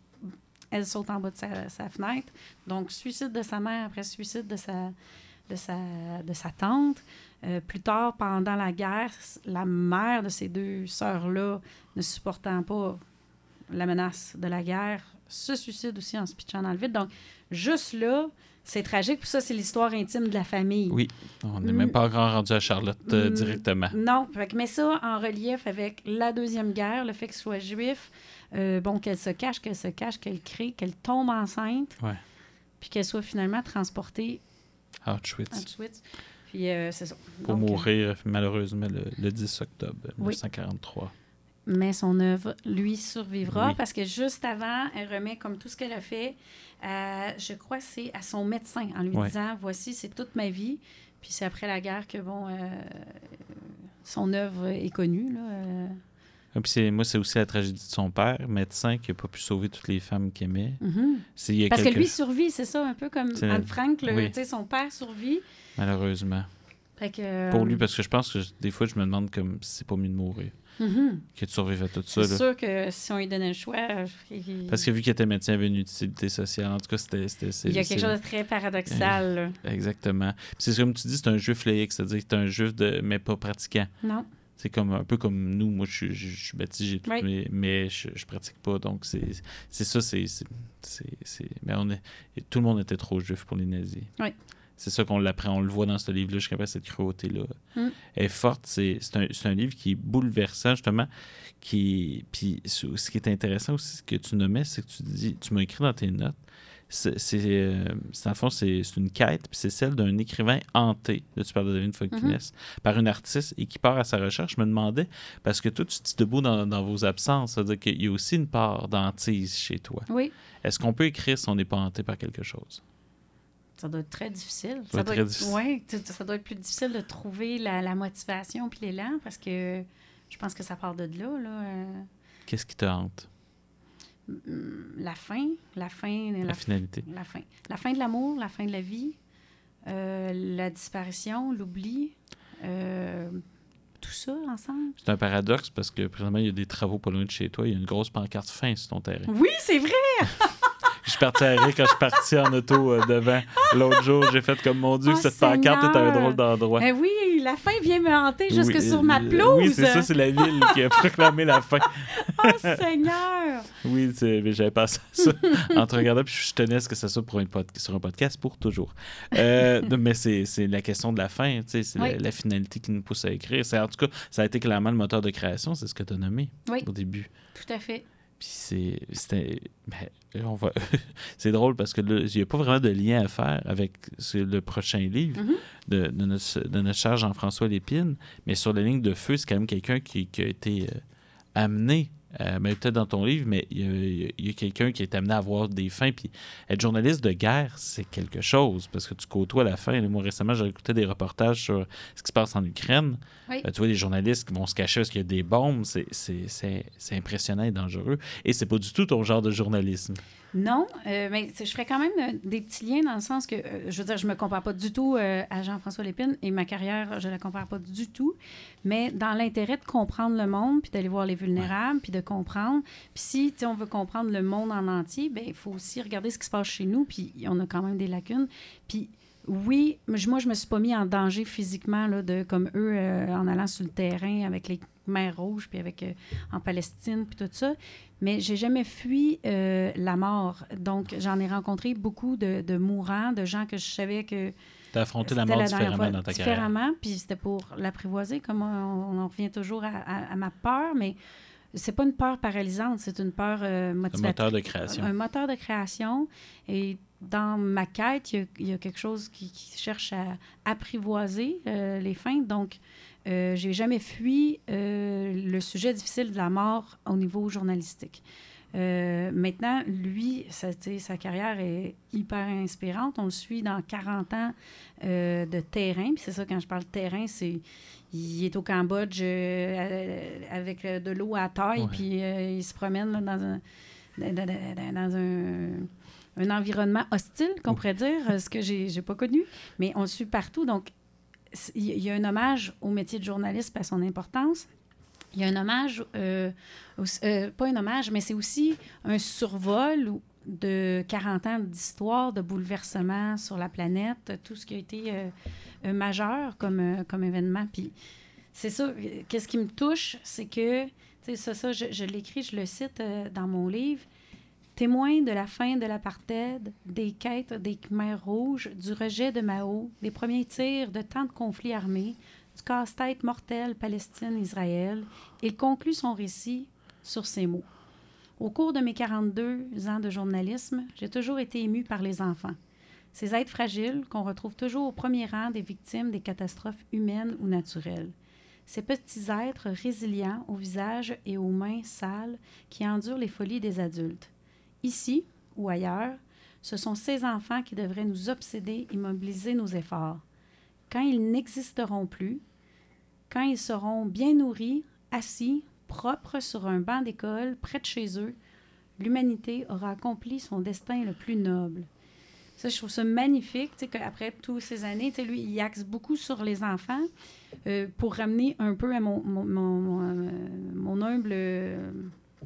elle saute en bas de sa, sa fenêtre. Donc, suicide de sa mère après suicide de sa, de sa, de sa tante. Euh, plus tard, pendant la guerre, la mère de ces deux sœurs-là, ne supportant pas la menace de la guerre, se suicide aussi en se pitchant dans le vide. Donc, juste là, c'est tragique. Puis ça, c'est l'histoire intime de la famille. Oui, on n'est même pas encore rendu à Charlotte euh, Mm, directement. Non, que mets ça en relief avec la Deuxième Guerre, le fait qu'elle soit juif, euh, bon, qu'elle se cache, qu'elle se cache, qu'elle crée, qu'elle tombe enceinte, Ouais. puis qu'elle soit finalement transportée à Auschwitz. Auschwitz. Puis euh, c'est ça. Pour Donc, mourir, malheureusement, le, le 10 octobre Oui. 1943. Mais son œuvre, lui, survivra Oui. parce que juste avant, elle remet comme tout ce qu'elle a fait, à- je crois c'est à son médecin en lui Ouais. disant voici, c'est toute ma vie. Puis c'est après la guerre que bon, euh, son œuvre est connue. Là, euh. Et puis moi, c'est aussi la tragédie de son père, médecin, qui n'a pas pu sauver toutes les femmes qu'il aimait. Mhm. A Parce que lui survit, c'est ça, un peu comme Anne Frank, le- oui. son père survit. Malheureusement. Fait que, Pour euh, lui, parce que je pense que des fois, je me demande comme si c'est pas mieux de mourir mhm. que de survivre à tout ça. C'est sûr que si on lui donnait le choix, euh, il, Parce que vu qu'il était médecin, il avait une utilité sociale. En tout cas, c'était. c'était- c'est- il y a quelque chose de très paradoxal. là. Exactement. Puis c'est comme tu dis, c'est un juif laïque, c'est-à-dire que c'est un juif, de, mais pas pratiquant. Non? C'est comme un peu comme nous. Moi, je, suis- je, je suis baptisé, j'ai tout, mais, mais je, je pratique pas. Donc, c'est c'est ça. c'est c'est- c'est- c'est- Mais on est, tout le monde était trop juif pour les nazis. Oui. C'est ça qu'on l'apprend. On le voit dans ce livre-là, jusqu'à cette cruauté-là. Mm. Elle est forte. C'est un, livre qui est bouleversant, justement. Qui, puis ce qui est intéressant aussi, ce que tu nommais, c'est que tu dis, tu m'as écrit dans tes notes, c'est, c'est, euh, fond, c'est, une quête, puis c'est celle d'un écrivain hanté, là tu parles de David Fogkines, par une artiste et qui part à sa recherche. Je me demandais, parce que toi, tu te dis debout dans, dans vos absences, c'est-à-dire qu'il y a aussi une part d'antise chez toi. Oui. Est-ce qu'on peut écrire si on n'est pas hanté par quelque chose? Ça doit être très difficile. doit être très être, difficile. ouais, ça doit être plus difficile de trouver la, la motivation puis l'élan parce que je pense que ça part de là. là euh, Qu'est-ce qui te hante? hum, la fin, la fin, La, la, finalité. la fin. La fin de l'amour, la fin de la vie, euh, la disparition, l'oubli, euh, tout ça ensemble. C'est un paradoxe parce que présentement, il y a des travaux pas loin de chez toi. Il y a une grosse pancarte fin sur ton terrain. Oui, c'est vrai! Je suis parti à rire quand je suis parti en auto euh, devant. L'autre jour, j'ai fait comme mon Dieu, Oh, cette pancarte est un drôle d'endroit. Eh oui, la fin vient me hanter jusque Oui, sur ma euh, pelouse. Oui, c'est ça, c'est la ville qui a proclamé la fin. Oh, Seigneur! Oui, mais j'avais pensé à ça en te regardant, puis je tenais à ce que ça soit pour une sur un podcast pour toujours. Euh, mais c'est la question de la fin, tu sais, c'est Oui. la, la finalité qui nous pousse à écrire. En tout cas, ça a été clairement le moteur de création, c'est ce que tu as nommé Oui. au début. Tout à fait. Puis c'est. c'était- ben, va... c'est drôle parce que là, il n'y a pas vraiment de lien à faire avec le prochain livre Mhm. de, de notre, de notre cher Jean-François Lépine. Mais sur la ligne de feu, c'est quand même quelqu'un qui, qui a été euh, amené, euh, mais peut-être dans ton livre, mais il y a, quelqu'un qui est amené à avoir des fins. Puis être journaliste de guerre, c'est quelque chose parce que tu côtoies la fin. Là, moi, récemment, j'ai écouté des reportages sur ce qui se passe en Ukraine. Oui. Euh, tu vois, les journalistes qui vont se cacher parce qu'il y a des bombes, c'est- c'est c'est- c'est impressionnant et dangereux. Et c'est pas du tout ton genre de journalisme. Non, euh, mais je ferais quand même euh, des petits liens dans le sens que, euh, je veux dire, je me compare pas du tout euh, à Jean-François Lépine et ma carrière, je la compare pas du tout. Mais dans l'intérêt de comprendre le monde, puis d'aller voir les vulnérables, puis de comprendre. Puis si, on veut comprendre le monde en entier, ben il faut aussi regarder ce qui se passe chez nous, puis on a quand même des lacunes. Puis oui, moi, je- me suis pas mis en danger physiquement, là, de, comme eux, euh, en allant sur le terrain avec les mers rouges, puis avec, euh, en Palestine, puis tout ça. Mais j'ai jamais fui euh, la mort. Donc, j'en ai rencontré beaucoup de, de mourants, de gens que je savais que Tu as affronté la mort différemment fois, dans ta carrière. différemment, puis c'était pour l'apprivoiser, comme on, en revient toujours à, à- à ma peur, mais c'est pas une peur paralysante, c'est une peur euh, Un moteur de création. Un moteur de création. Et dans ma quête, il y a, il y a quelque chose qui, qui cherche à apprivoiser euh, les fins. Donc, euh, j'ai jamais fui euh, le sujet difficile de la mort au niveau journalistique. Euh, maintenant, lui, ça, sa carrière est hyper inspirante. On le suit dans 40 ans de terrain. Puis c'est ça, quand je parle de terrain, c'est il est au Cambodge avec de l'eau à taille, puis il se promène là, dans un, dans, dans- dans un, un environnement hostile, qu'on pourrait dire, euh, ce que j'ai j'ai pas connu. Mais on le suit partout. Donc, il y- a un hommage au métier de journaliste à son importance. Il y a un hommage, euh, euh, pas un hommage, mais c'est aussi un survol de 40 ans d'histoire, de bouleversement sur la planète, tout ce qui a été euh, majeur comme, comme événement. Puis c'est ça, qu'est-ce qui me touche, c'est que, tu sais, ça, ça, je, je l'écris, je le cite dans mon livre, témoin de la fin de l'apartheid, des quêtes des Khmers rouges, du rejet de Mao, des premiers tirs de tant de conflits armés, du casse-tête mortel Palestine-Israël, il conclut son récit sur ces mots. Au cours de mes 42 ans de journalisme, j'ai toujours été ému par les enfants. Ces êtres fragiles qu'on retrouve toujours au premier rang des victimes des catastrophes humaines ou naturelles. Ces petits êtres résilients au visage et aux mains sales qui endurent les folies des adultes. Ici ou ailleurs, ce sont ces enfants qui devraient nous obséder et mobiliser nos efforts. Quand ils n'existeront plus, quand ils seront bien nourris, assis, propres sur un banc d'école près de chez eux, l'humanité aura accompli son destin le plus noble. Ça, je trouve ça magnifique, tu sais, qu'après toutes ces années, tu sais, lui, il axe beaucoup sur les enfants euh, pour ramener un peu à mon, mon, mon, euh, humble euh,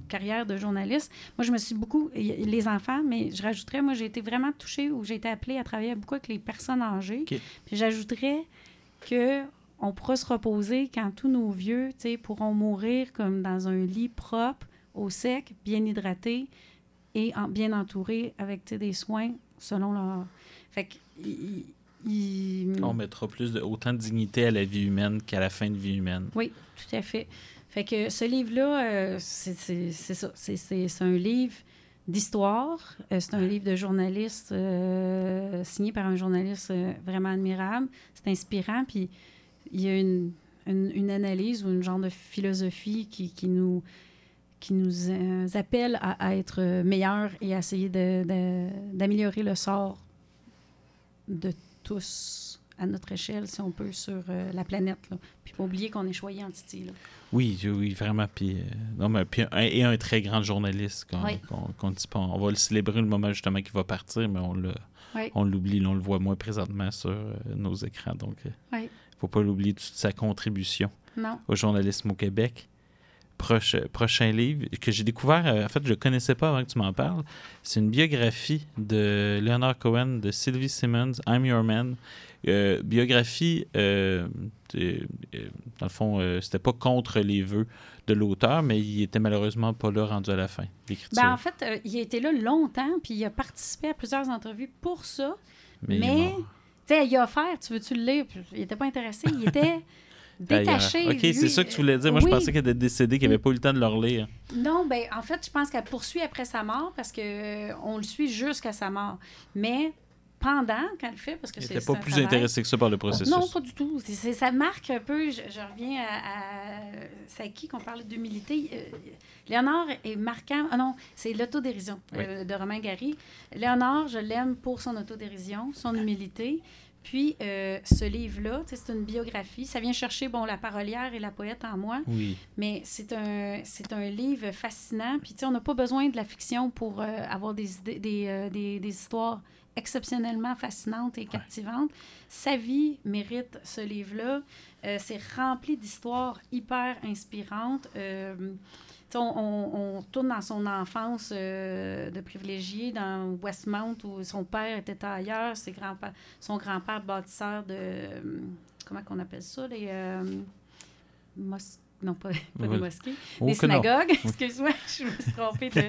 carrière de journaliste. Moi, je me suis beaucoup... Les enfants, mais je rajouterais, moi, j'ai été vraiment touchée ou j'ai été appelée à travailler beaucoup avec les personnes âgées. Puis j'ajouterais que on pourra se reposer quand tous nos vieux, tu sais, pourront mourir comme dans un lit propre, au sec, bien hydraté et en- bien entouré avec, tu sais, des soins selon leur... Fait que... On mettra plus de, autant de dignité à la vie humaine qu'à la fin de vie humaine. Oui, tout à fait. Fait que ce livre-là, euh, c'est ça. C'est- un livre d'histoire. Euh, c'est un livre de journaliste euh, signé par un journaliste vraiment admirable. C'est inspirant. Puis il y a une, une, une analyse ou une genre de philosophie qui, qui nous qui nous appelle à, à être meilleurs et à essayer d'améliorer le sort de tous à notre échelle, si on peut, sur euh, la planète. Là. Puis pas oublier qu'on est choyé en Titi. Là. Oui, oui, vraiment. Puis, euh, non, mais, puis un, et un très grand journaliste qu'on Oui. dit pas. On va le célébrer le moment justement qu'il va partir, mais on le- Oui. on l'oublie, on le voit moins présentement sur euh, nos écrans. Donc, il Oui. faut pas l'oublier toute sa contribution Non. au journalisme au Québec. Proche- prochain livre que j'ai découvert, euh, en fait, je le connaissais pas avant que tu m'en parles. C'est une biographie de Leonard Cohen, de Sylvie Simmons, I'm Your Man. Euh, biographie, euh, dans le fond, euh, c'était pas contre les vœux de l'auteur, mais il était malheureusement pas là rendu à la fin. Ben, en fait, il a été là longtemps, puis il a participé à plusieurs entrevues pour ça. mais tu sais, il a offert, tu veux-tu le lire? Il était pas intéressé. Il était détaché. Ok, c'est ça que tu voulais dire. Moi, Oui. je pensais qu'elle était décédée, qu'il n'avait pas eu le temps de le relire. Non, ben en fait, je pense qu'elle poursuit après sa mort parce que euh, on le suit jusqu'à sa mort. Mais pendant qu'elle le fait, parce que c'est pas plus travail- intéressé que ça par le processus. Non, pas du tout. C'est- ça marque un peu. Je, je reviens à, à- C'est à qui qu'on parlait d'humilité? Euh, Léonard est marquant. Ah non, c'est l'autodérision euh, de Romain Gary. Léonard, je l'aime pour son autodérision, son humilité. Puis, euh, ce livre-là, c'est une biographie. Ça vient chercher, bon, la parolière et la poète en moi. Oui. Mais c'est un, c'est un livre fascinant. Puis, tu sais, on n'a pas besoin de la fiction pour euh, avoir des, idées- des, euh, des, des histoires exceptionnellement fascinantes et captivantes. Sa vie mérite ce livre-là. Euh, c'est rempli d'histoires hyper inspirantes. Euh, on, on- on tourne dans son enfance euh, de privilégié dans Westmount où son père était ailleurs, ses grands son grand-père bâtisseur de... Comment qu'on appelle ça? Les... mos- non, pas, pas des mosquées. Oh, des synagogues. Excuse-moi, je me suis trompée de,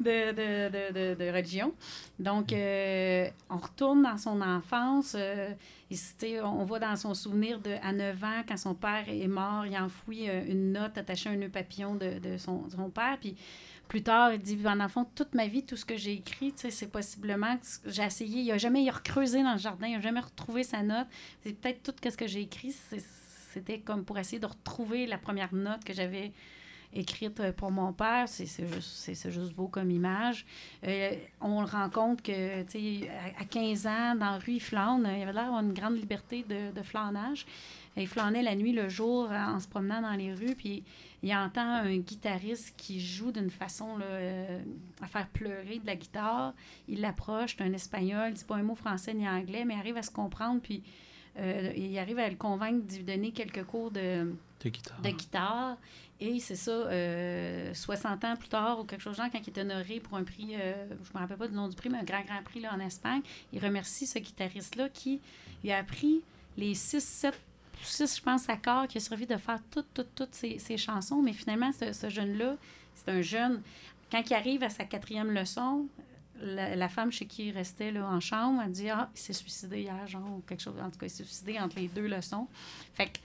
de, de, de, religion. Donc, euh, on retourne dans son enfance. euh, et on voit dans son souvenir de, à 9 ans, quand son père est mort, il enfouit euh, une note attachée à un nœud papillon de, de son, de son père. Puis plus tard, il dit, en enfant, toute ma vie, tout ce que j'ai écrit, c'est possiblement que j'ai essayé. Il n'a jamais il a recreusé dans le jardin, il n'a jamais retrouvé sa note. C'est peut-être tout ce que j'ai écrit, c'est- c'était comme pour essayer de retrouver la première note que j'avais écrite euh, pour mon père. C'est juste, juste beau comme image. Euh, on le rend compte que, tu sais, à, à 15 ans, dans la rue, il flâne. Il avait l'air d'avoir une grande liberté de, de. Il flânait la nuit, le jour, en se promenant dans les rues. Puis il entend un guitariste qui joue d'une façon euh, à faire pleurer de la guitare. Il l'approche, c'est un espagnol, il dit pas un mot français ni anglais, mais arrive à se comprendre. Puis euh, il arrive à le convaincre de lui donner quelques cours de, De guitare. de guitare. Et c'est ça, euh, 60 ans plus tard, ou quelque chose de genre, quand il est honoré pour un prix, euh, je ne me rappelle pas du nom du prix, mais un grand, grand prix là, en Espagne, il remercie ce guitariste-là qui lui a appris les 6, 7, 6, je pense, accords qui a servi de faire toutes, toutes, toutes ces, ces chansons. Mais finalement, ce, ce jeune-là, c'est un jeune, quand il arrive à sa quatrième leçon, la, la femme chez qui il restait là, en chambre, elle dit Ah, il s'est suicidé hier, genre, ou quelque chose. En tout cas, il s'est suicidé entre les deux leçons. Fait que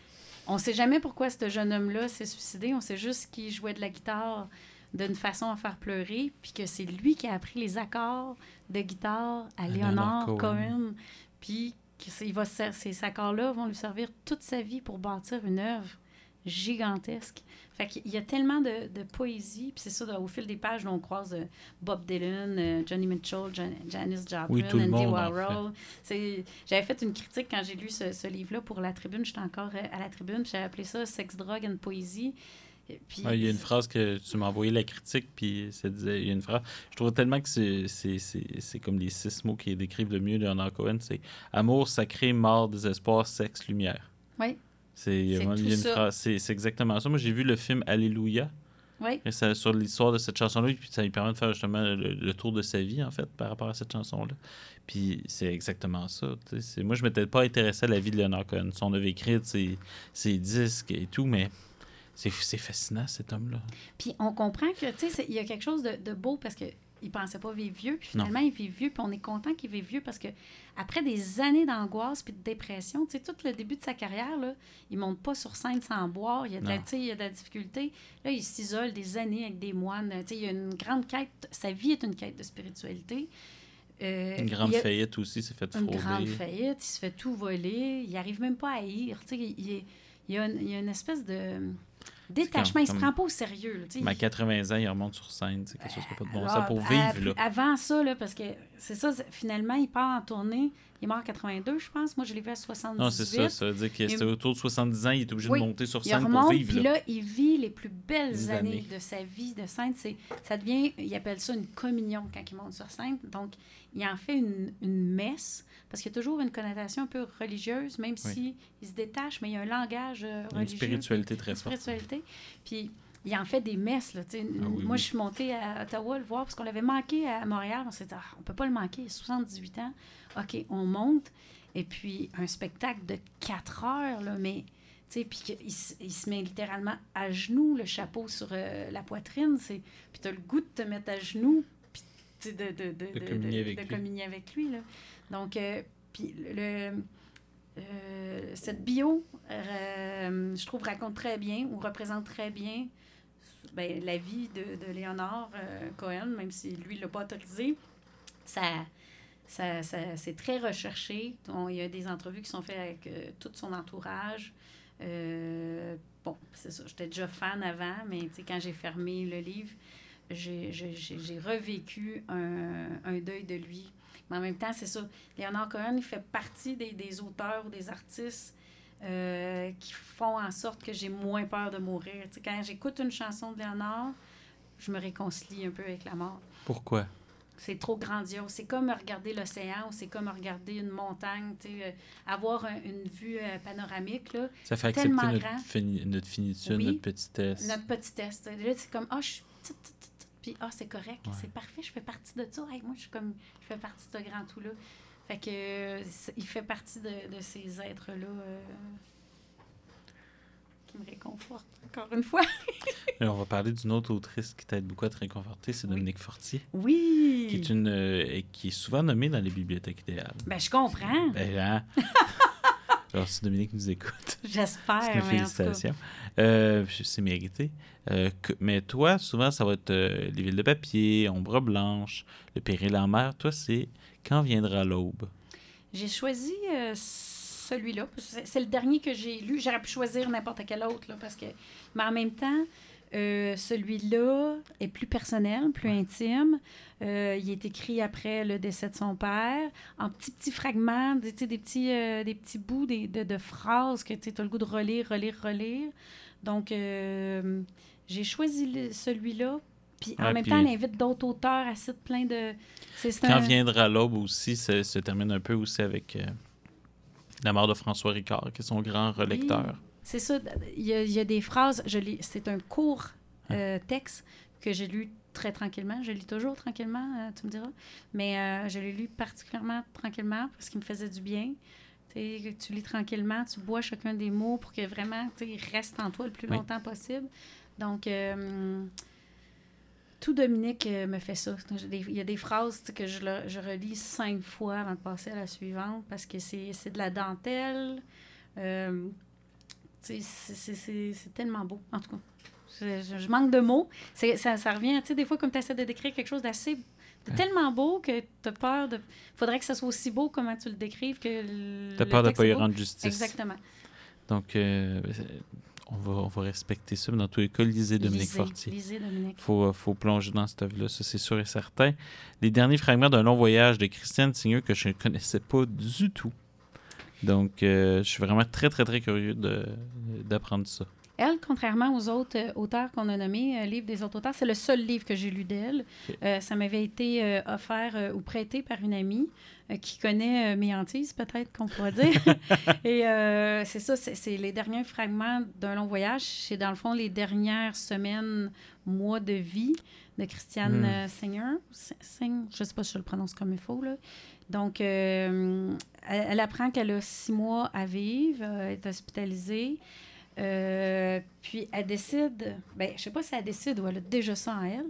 on sait jamais pourquoi ce jeune homme-là s'est suicidé. On ssait juste qu'il jouait de la guitare d'une façon à faire pleurer, puis que c'est lui qui a appris les accords de guitare à Leonard Cohen. Cohen. Puis que ces accords-là vont lui servir toute sa vie pour bâtir une œuvre gigantesque. Fait qu'il y a tellement de, de poésie, puis c'est ça, au fil des pages, là, on croise euh, Bob Dylan, euh, Johnny Mitchell, Jan- Janis Joplin, Oui, Andy monde, en Warhol. C'est- J'avais fait une critique quand j'ai lu ce, ce livre-là pour la tribune. J'étais encore euh, à la tribune. J'avais appelé ça Sex, Drogue and Poésie. Ouais, il y a une phrase que tu m'as envoyé la critique, puis ça disait, il y a une phrase. Je trouve tellement que c'est comme les six mots qui décrivent le mieux Leonard Cohen c'est amour, sacré, mort, désespoir, sexe, lumière. Oui, C'est, exactement ça. Moi, j'ai vu le film Alléluia oui. et ça- sur l'histoire de cette chanson-là, puis ça lui permet de faire justement le, le tour de sa vie, en fait, par rapport à cette chanson-là. Puis c'est exactement ça. Moi, je m'étais pas intéressé à la vie de Leonard Cohen, son œuvre écrite, ses, ses disques et tout, mais c'est, fascinant, cet homme-là. Puis on comprend que, tu sais, il y a quelque chose de, de beau parce que il pensait pas vivre vieux, puis Non. finalement, il vit vieux, puis on est content qu'il vive vieux parce que après des années d'angoisse puis de dépression, tu sais, tout le début de sa carrière, là, il monte pas sur scène sans boire, il y a de, la, Non. il y a de la difficulté. Là, il s'isole des années avec des moines, tu sais, il y a une grande quête, sa vie est une quête de spiritualité. Euh, Une grande a- faillite aussi, s'est fait une frauder. grande faillite, il se fait tout voler, il arrive même pas à haïr. Tu sais, il, il, il y a une, il y a une espèce de détachement, il se prend pas au sérieux. là, à 80 ans, il remonte sur scène. C'est quelque chose qui n'a pas de bon sens pour à- vivre. Là. Avant ça, là, parce que c'est ça, finalement, il part en tournée. Il est mort en 82, je pense. Moi, je l'ai vu à 78. Non, c'est ça. Ça veut dire que Il- c'était autour de 70 ans, il est obligé Oui. de monter sur scène pour remonte, vivre. puis là. là, il vit les plus belles années. années. de sa vie de scène. Ça devient, il appelle ça une communion quand il monte sur scène. Donc, il en fait une, une messe, parce qu'il y a toujours une connotation un peu religieuse, même Oui. si il se détache, mais il y a un langage euh, a une religieux. spiritualité très une forte. spiritualité. Puis il en fait des messes. Là. Ah oui, Moi, oui. je suis montée à Ottawa le voir parce qu'on l'avait manqué à Montréal. On s'est dit, ah, on peut pas le manquer, il a 78 ans. OK, on monte. Et puis, un spectacle de 4 heures, là, mais. Puis il se met littéralement à genoux, le chapeau sur euh, la poitrine. c'est- Puis tu as le goût de te mettre à genoux, puis de, de, de, De communier avec de lui. communier avec lui. Là. Donc, euh, puis le, euh, cette bio, je trouve, raconte très bien ou représente très bien ben, la vie de, de Léonard euh, Cohen, même si lui ne l'a pas autorisé. Ça, ça, ça- c'est très recherché. On- il y a des entrevues qui sont faites avec euh, tout son entourage. Euh, bon, c'est ça. J'étais déjà fan avant, mais quand j'ai fermé le livre, j'ai- j'ai revécu un, un deuil de lui. Mais en même temps, c'est ça. Léonard Cohen, il fait partie des, des auteurs ou des artistes euh, qui font en sorte que j'ai moins peur de mourir. Tu sais, quand j'écoute une chanson de Léonard, je me réconcilie un peu avec la mort. Pourquoi? C'est trop grandiose. C'est comme regarder l'océan ou c'est comme regarder une montagne. euh, avoir un- une vue euh, panoramique. Là. Ça fait accepter Tellement notre, fini- notre finitude, Oui. notre petitesse. Notre petitesse. Là, c'est comme, ah, je suis. Puis, ah, c'est correct, Ouais. c'est parfait, je fais partie de ça. Hey, moi, je suis comme, je fais partie de ce grand tout-là. Fait que, il fait partie de, de ces êtres-là euh, qui me réconfortent, encore une fois. Et on va parler d'une autre autrice qui t'aide beaucoup à te réconforter, c'est Oui. Dominique Fortier, Oui! qui est une euh, qui est souvent nommée dans les bibliothèques idéales. Ben, je comprends. Ben, hein? Alors, si Dominique nous écoute, J'espère. c'est une mais en tout cas, félicitation. Euh, c'est mérité. Euh, que- mais toi, souvent, ça va être euh, Les villes de papier, Ombre blanche, Le péril en mer. Toi, c'est Quand viendra l'aube? J'ai choisi euh, celui-là. C'est le dernier que j'ai lu. J'aurais pu choisir n'importe quel autre, là, parce que... Mais en même temps, euh, celui-là est plus personnel, plus intime. Euh, il est écrit après le décès de son père, en petits, petits fragments, des, petits, euh, des petits bouts des- de, de phrases que tu as le goût de relire, relire, relire. Donc, j'ai choisi celui-là. Puis en Ouais, même puis- temps, elle invite d'autres auteurs à citer plein de... Quand un- viendra l'aube aussi, ça se termine un peu aussi avec euh, la mort de François Ricard, qui est son grand relecteur. C'est ça. Il y, a, il y a des phrases. Je lis, c'est un court euh, texte que j'ai lu très tranquillement. Je lis toujours tranquillement, euh, tu me diras. Mais je l'ai lu particulièrement tranquillement parce qu'il me faisait du bien. Tu lis tranquillement, tu bois chacun des mots pour que vraiment, tu sais, il reste en toi le plus Oui. longtemps possible. Donc, tout Dominique euh, me fait ça. Des- Il y a des phrases tu que je, le- je relis cinq fois avant de passer à la suivante parce que c'est de la dentelle. Euh, tu c'est- tellement beau, en tout cas. Je, je- je manque de mots. Ça, ça revient, tu sais, des fois, comme tu essaies de décrire quelque chose d'assez. de tellement beau que tu as peur de. faudrait que ça soit aussi beau comment tu le décrives que. T'as le peur de texte pas y rendre justice. Exactement. Donc, euh, on, va, on va respecter ça. Mais dans tous les cas, lisez Dominique Lisez, Fortier. lisez Dominique. faut, euh, faut plonger dans cette œuvre-là, ça c'est sûr et certain. Les derniers fragments d'un long voyage de Christiane Signeux que je ne connaissais pas du tout. Donc, euh, je suis vraiment très, très, très curieux d'apprendre ça. Elle, contrairement aux autres euh, auteurs qu'on a nommés, euh, livres des autres auteurs, c'est le seul livre que j'ai lu d'elle. Euh, ça m'avait été offert ou prêté par une amie qui connaît mes hantises, peut-être qu'on pourrait dire. Et c'est ça, c'est les derniers fragments d'un long voyage. C'est dans le fond les dernières semaines, mois de vie de Christiane euh, Seigneur. Se- Seigne- je ne sais pas si je le prononce comme il faut. Là. Donc, elle, elle apprend qu'elle a six mois à vivre, est hospitalisée. Euh, puis elle décide, ben, je sais pas si elle décide ou elle a déjà ça en elle,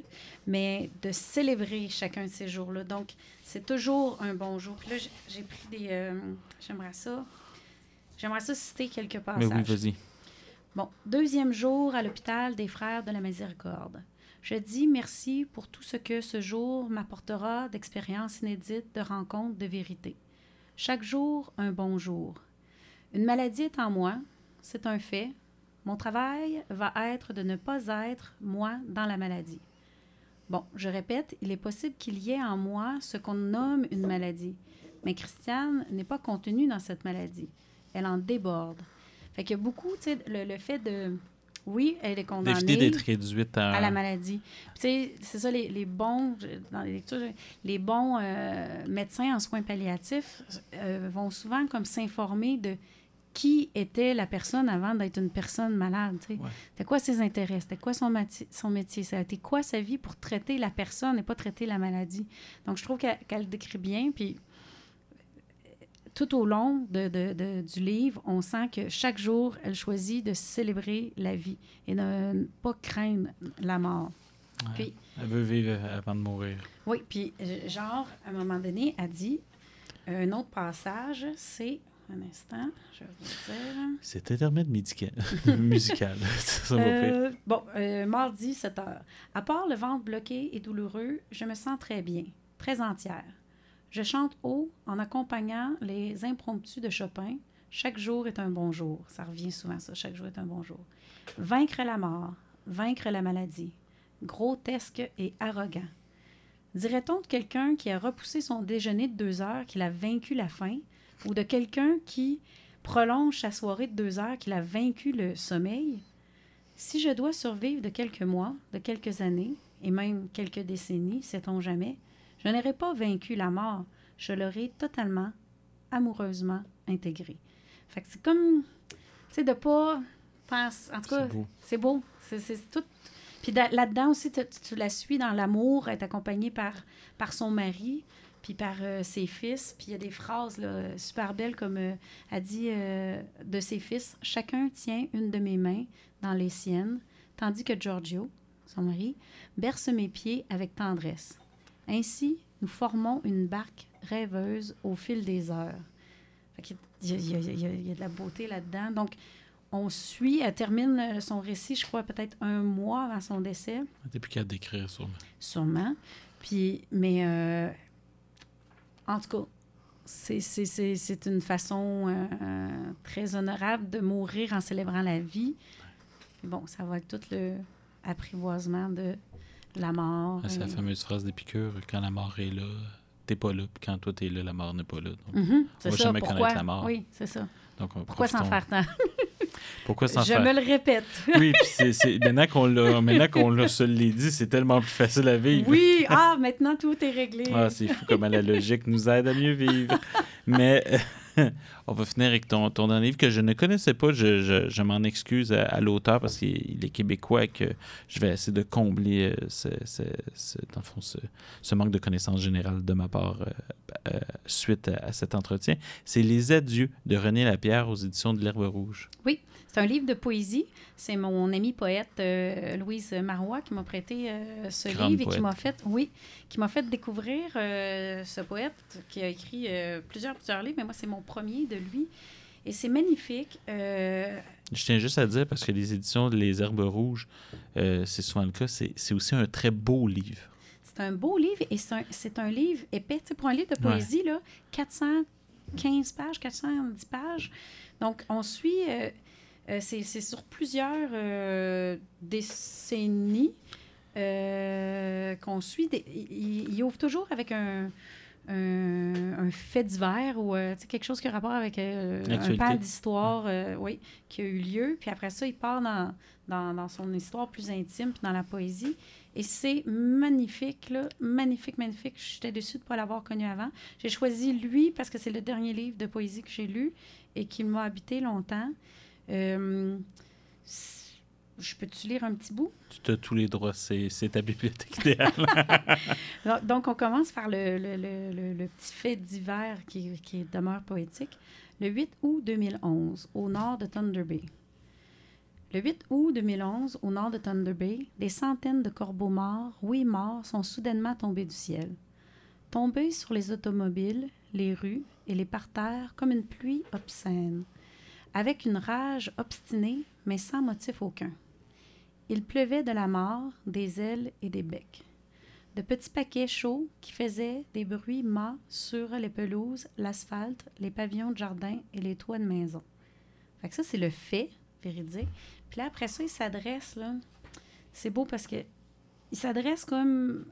mais de célébrer chacun de ces jours-là. Donc, c'est toujours un bon jour. Puis là, j'ai- pris des. euh, J'aimerais ça. J'aimerais ça citer quelques passages. Mais oui, vas-y. Bon, deuxième jour à l'hôpital des Frères de la Miséricorde. Je dis merci pour tout ce que ce jour m'apportera d'expériences inédites, de rencontres, de vérité. Chaque jour, un bon jour. Une maladie est en moi, c'est un fait. Mon travail va être de ne pas être, moi, dans la maladie. Bon, je répète, il est possible qu'il y ait en moi ce qu'on nomme une maladie. Mais Christiane n'est pas contenue dans cette maladie. Elle en déborde. Fait qu'il y a beaucoup, tu sais, le, le fait de... Oui, elle est condamnée d'être réduite à... à la maladie. Tu sais, c'est ça, les, les bons, dans les lectures, les bons euh, médecins en soins palliatifs euh, vont souvent comme s'informer de qui était la personne avant d'être une personne malade. Ouais. C'était quoi ses intérêts? C'était quoi son, métier? Ça a été quoi sa vie pour traiter la personne et pas traiter la maladie? Donc, je trouve qu'elle qu'elle le décrit bien. Puis, tout au long de, de- de- du livre, on sent que chaque jour, elle choisit de célébrer la vie et de ne pas craindre la mort. Ouais. Puis, Elle veut vivre avant de mourir. oui, puis euh, genre, à un moment donné, elle dit, un autre passage, c'est, un instant, je vais vous dire. C'est intermède médical. musical. ça. Euh, bon, euh, mardi, 7 heures. À part le ventre bloqué et douloureux, je me sens très bien, très entière. Je chante haut en accompagnant les impromptus de Chopin. Chaque jour est un bon jour. Ça revient souvent, ça. Chaque jour est un bon jour. Vaincre la mort, vaincre la maladie. Grotesque et arrogant. Dirait-on de quelqu'un qui a repoussé son déjeuner de deux heures qu'il a vaincu la faim, ou de quelqu'un qui prolonge sa soirée de deux heures qu'il a vaincu le sommeil? Si je dois survivre de quelques mois, de quelques années, et même quelques décennies, sait-on jamais, je n'aurai pas vaincu la mort, je l'aurai totalement, amoureusement intégrée. Fait que c'est comme, tu sais, de pas penser, en tout cas, C'est beau. c'est tout. Puis da- là-dedans aussi, tu, la suis dans l'amour, est accompagnée par, par son mari, puis par euh, ses fils. Puis il y a des phrases là, super belles comme euh, elle dit euh, de ses fils Chacun tient une de mes mains dans les siennes, tandis que Giorgio, son mari, berce mes pieds avec tendresse. Ainsi, nous formons une barque rêveuse au fil des heures. Y a- il y, a- y a- y a de la beauté là-dedans. Donc, on suit, elle termine euh, son récit, je crois, peut-être un mois avant son décès, T'es plus qu'à décrire sûrement. sûrement. Puis, mais en tout cas, c'est- c'est c'est- c'est une façon euh, euh, très honorable de mourir en célébrant la vie. Bon, ça va avec tout le apprivoisement de la mort. Ah, C'est la fameuse phrase d'Épicure quand la mort est là, t'es pas là. Puis quand toi t'es là, la mort n'est pas là. Donc, On va ça. jamais Pourquoi? connaître la mort. Oui, c'est ça. donc, Pourquoi s'en faire tant? Pourquoi s'en Je faire? me le répète. Oui, puis c'est, maintenant qu'on l'a, maintenant qu'on se l'est dit, c'est tellement plus facile à vivre. Oui, ah, maintenant tout est réglé. Ah, c'est fou comment la logique nous aide à mieux vivre. Mais, On va finir avec ton, ton dernier livre que je ne connaissais pas. Je, je- je m'en excuse à, à l'auteur parce qu'il est québécois et que je vais essayer de combler euh, ce, ce- ce- dans le fond, ce, ce manque de connaissance générale de ma part euh, euh, suite à, à cet entretien. C'est Les Adieux de René Lapierre aux éditions de l'Herbe Rouge. C'est un livre de poésie. C'est mon ami poète euh, Louise Marois qui m'a prêté euh, ce Grande livre et poète. qui m'a fait, oui, qui m'a fait découvrir euh, ce poète qui a écrit plusieurs, plusieurs livres, mais moi, c'est mon premier de lui. Et c'est magnifique. Je tiens juste à dire, parce que les éditions de Les Herbes Rouges, c'est souvent le cas, c'est aussi un très beau livre. c'est un beau livre et c'est un, un livre épais. Tu sais, pour un livre de Ouais. poésie, là, 415 pages, 410 pages. Donc, on suit. euh, euh, c'est sur plusieurs euh, décennies euh, qu'on suit. il, ouvre toujours avec un, un, un fait divers ou quelque chose qui a rapport avec un pan d'histoire oui, qui a eu lieu. Puis après ça, il part dans, dans, dans son histoire plus intime, puis dans la poésie. Et c'est magnifique, là. Magnifique, magnifique. J'étais déçue de ne pas l'avoir connu avant. J'ai choisi lui parce que c'est le dernier livre de poésie que j'ai lu et qui m'a habité longtemps. Euh, je peux-tu lire un petit bout? Tu as tous les droits, c'est c'est ta bibliothèque idéale. Donc- on commence par le, le- le- le- le petit fait divers qui, qui demeure poétique. Le 8 août 2011, au nord de Thunder Bay. Le 8 août 2011, au nord de Thunder Bay, des centaines de corbeaux morts, oui morts, sont soudainement tombés du ciel. Tombés sur les automobiles, les rues et les parterres comme une pluie obscène, avec une rage obstinée, mais sans motif aucun. Il pleuvait de la mort, des ailes et des becs de petits paquets chauds qui faisaient des bruits mâts sur les pelouses, l'asphalte, les pavillons de jardin et les toits de maison. Fait ça, c'est le fait véridique. Puis là, après ça, il s'adresse, là. C'est beau parce que il s'adresse comme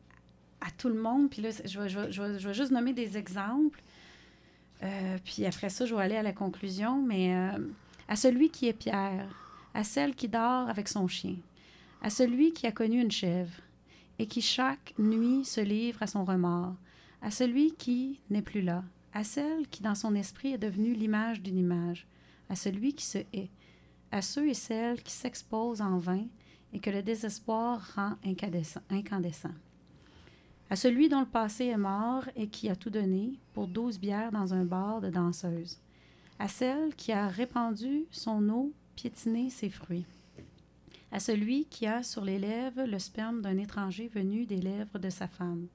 à tout le monde. Puis là, je vais juste nommer des exemples. Euh, puis après ça, je vais aller à la conclusion. Mais euh, à celui qui est Pierre, à celle qui dort avec son chien, à celui qui a connu une chèvre, et qui chaque nuit se livre à son remords, à celui qui n'est plus là, à celle qui dans son esprit est devenue l'image d'une image, à celui qui se hait, à ceux et celles qui s'exposent en vain et que le désespoir rend incandescent, incandescent. À celui dont le passé est mort et qui a tout donné pour douze bières dans un bar de danseuses. À celle qui a répandu son eau, piétiné ses fruits à celui qui a sur les lèvres le sperme d'un étranger venu des lèvres de sa femme,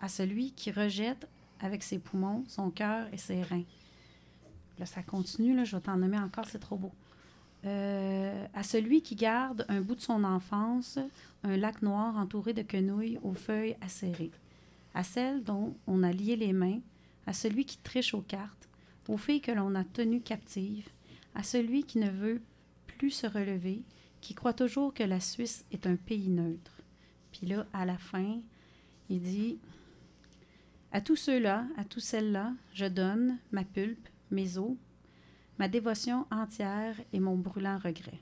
à celui qui rejette avec ses poumons, son cœur et ses reins. Là, ça continue, là, je vais t'en nommer encore, c'est trop beau. Euh, à celui qui garde un bout de son enfance, un lac noir entouré de quenouilles aux feuilles acérées, à celle dont on a lié les mains, à celui qui triche aux cartes, aux filles que l'on a tenues captives, à celui qui ne veut plus se relever, qui croit toujours que la Suisse est un pays neutre. Puis là, à la fin, il dit À tous ceux-là, à tous celles-là, je donne ma pulpe, mes os, ma dévotion entière et mon brûlant regret.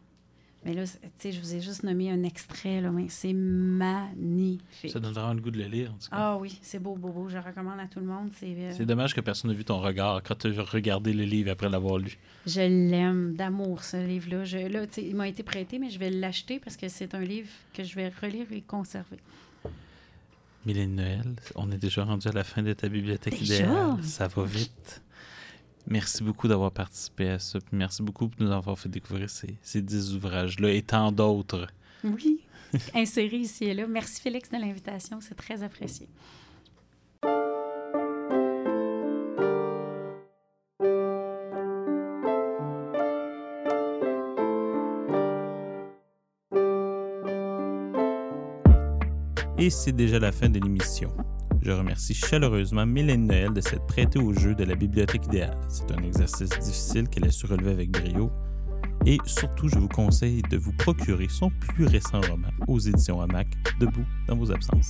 Mais là, tu sais, je vous ai juste nommé un extrait, là, mais c'est magnifique. Ça donne vraiment le goût de le lire. en tout cas. Ah oui, c'est beau, beau, beau. Je recommande à tout le monde. C'est, euh, C'est dommage que personne n'a vu ton regard quand tu as regardé le livre après l'avoir lu. Je l'aime d'amour, ce livre-là. Je, là, tu sais, il m'a été prêté, mais je vais l'acheter parce que c'est un livre que je vais relire et conserver. Mylène Noël, on est déjà rendu à la fin de ta bibliothèque Déjà? idéale. Ça va vite. Merci beaucoup d'avoir participé à ça. puis merci beaucoup de nous avoir fait découvrir ces, ces 10 ouvrages-là et tant d'autres. Oui. Inséré ici et là. Merci Félix de l'invitation, c'est très apprécié. Et c'est déjà la fin de l'émission. Je remercie chaleureusement Mylène Noël de s'être prêtée au jeu de la bibliothèque idéale. C'est un exercice difficile qu'elle a su relever avec brio. Et surtout, je vous conseille de vous procurer son plus récent roman aux éditions Hamac, Debout dans vos absences.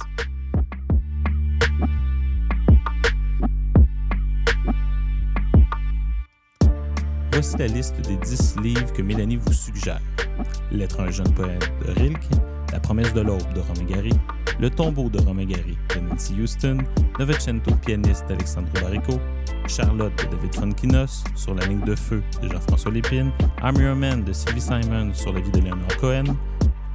Voici la liste des 10 livres que Mélanie vous suggère. Lettre à un jeune poète de Rilke, La promesse de l'aube de Romain Gary, Le tombeau de Romain Gary de Nancy Houston, Novecento pianiste d'Alexandre Barrico, Charlotte de David Fonkinos, Sur la ligne de feu de Jean-François Lépine, I'm Your Man de Sylvie Simon sur la vie de Léonard Cohen,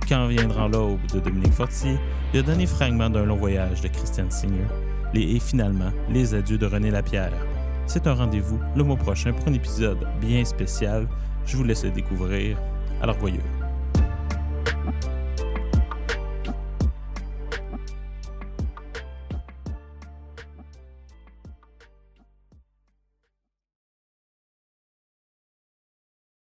Quand viendra l'aube de Dominique Fortier, Le dernier fragment d'un long voyage de Christian Singer, les, et finalement Les adieux de René Lapierre. C'est un rendez-vous le mois prochain pour un épisode bien spécial. Je vous laisse le découvrir. Alors voyeux.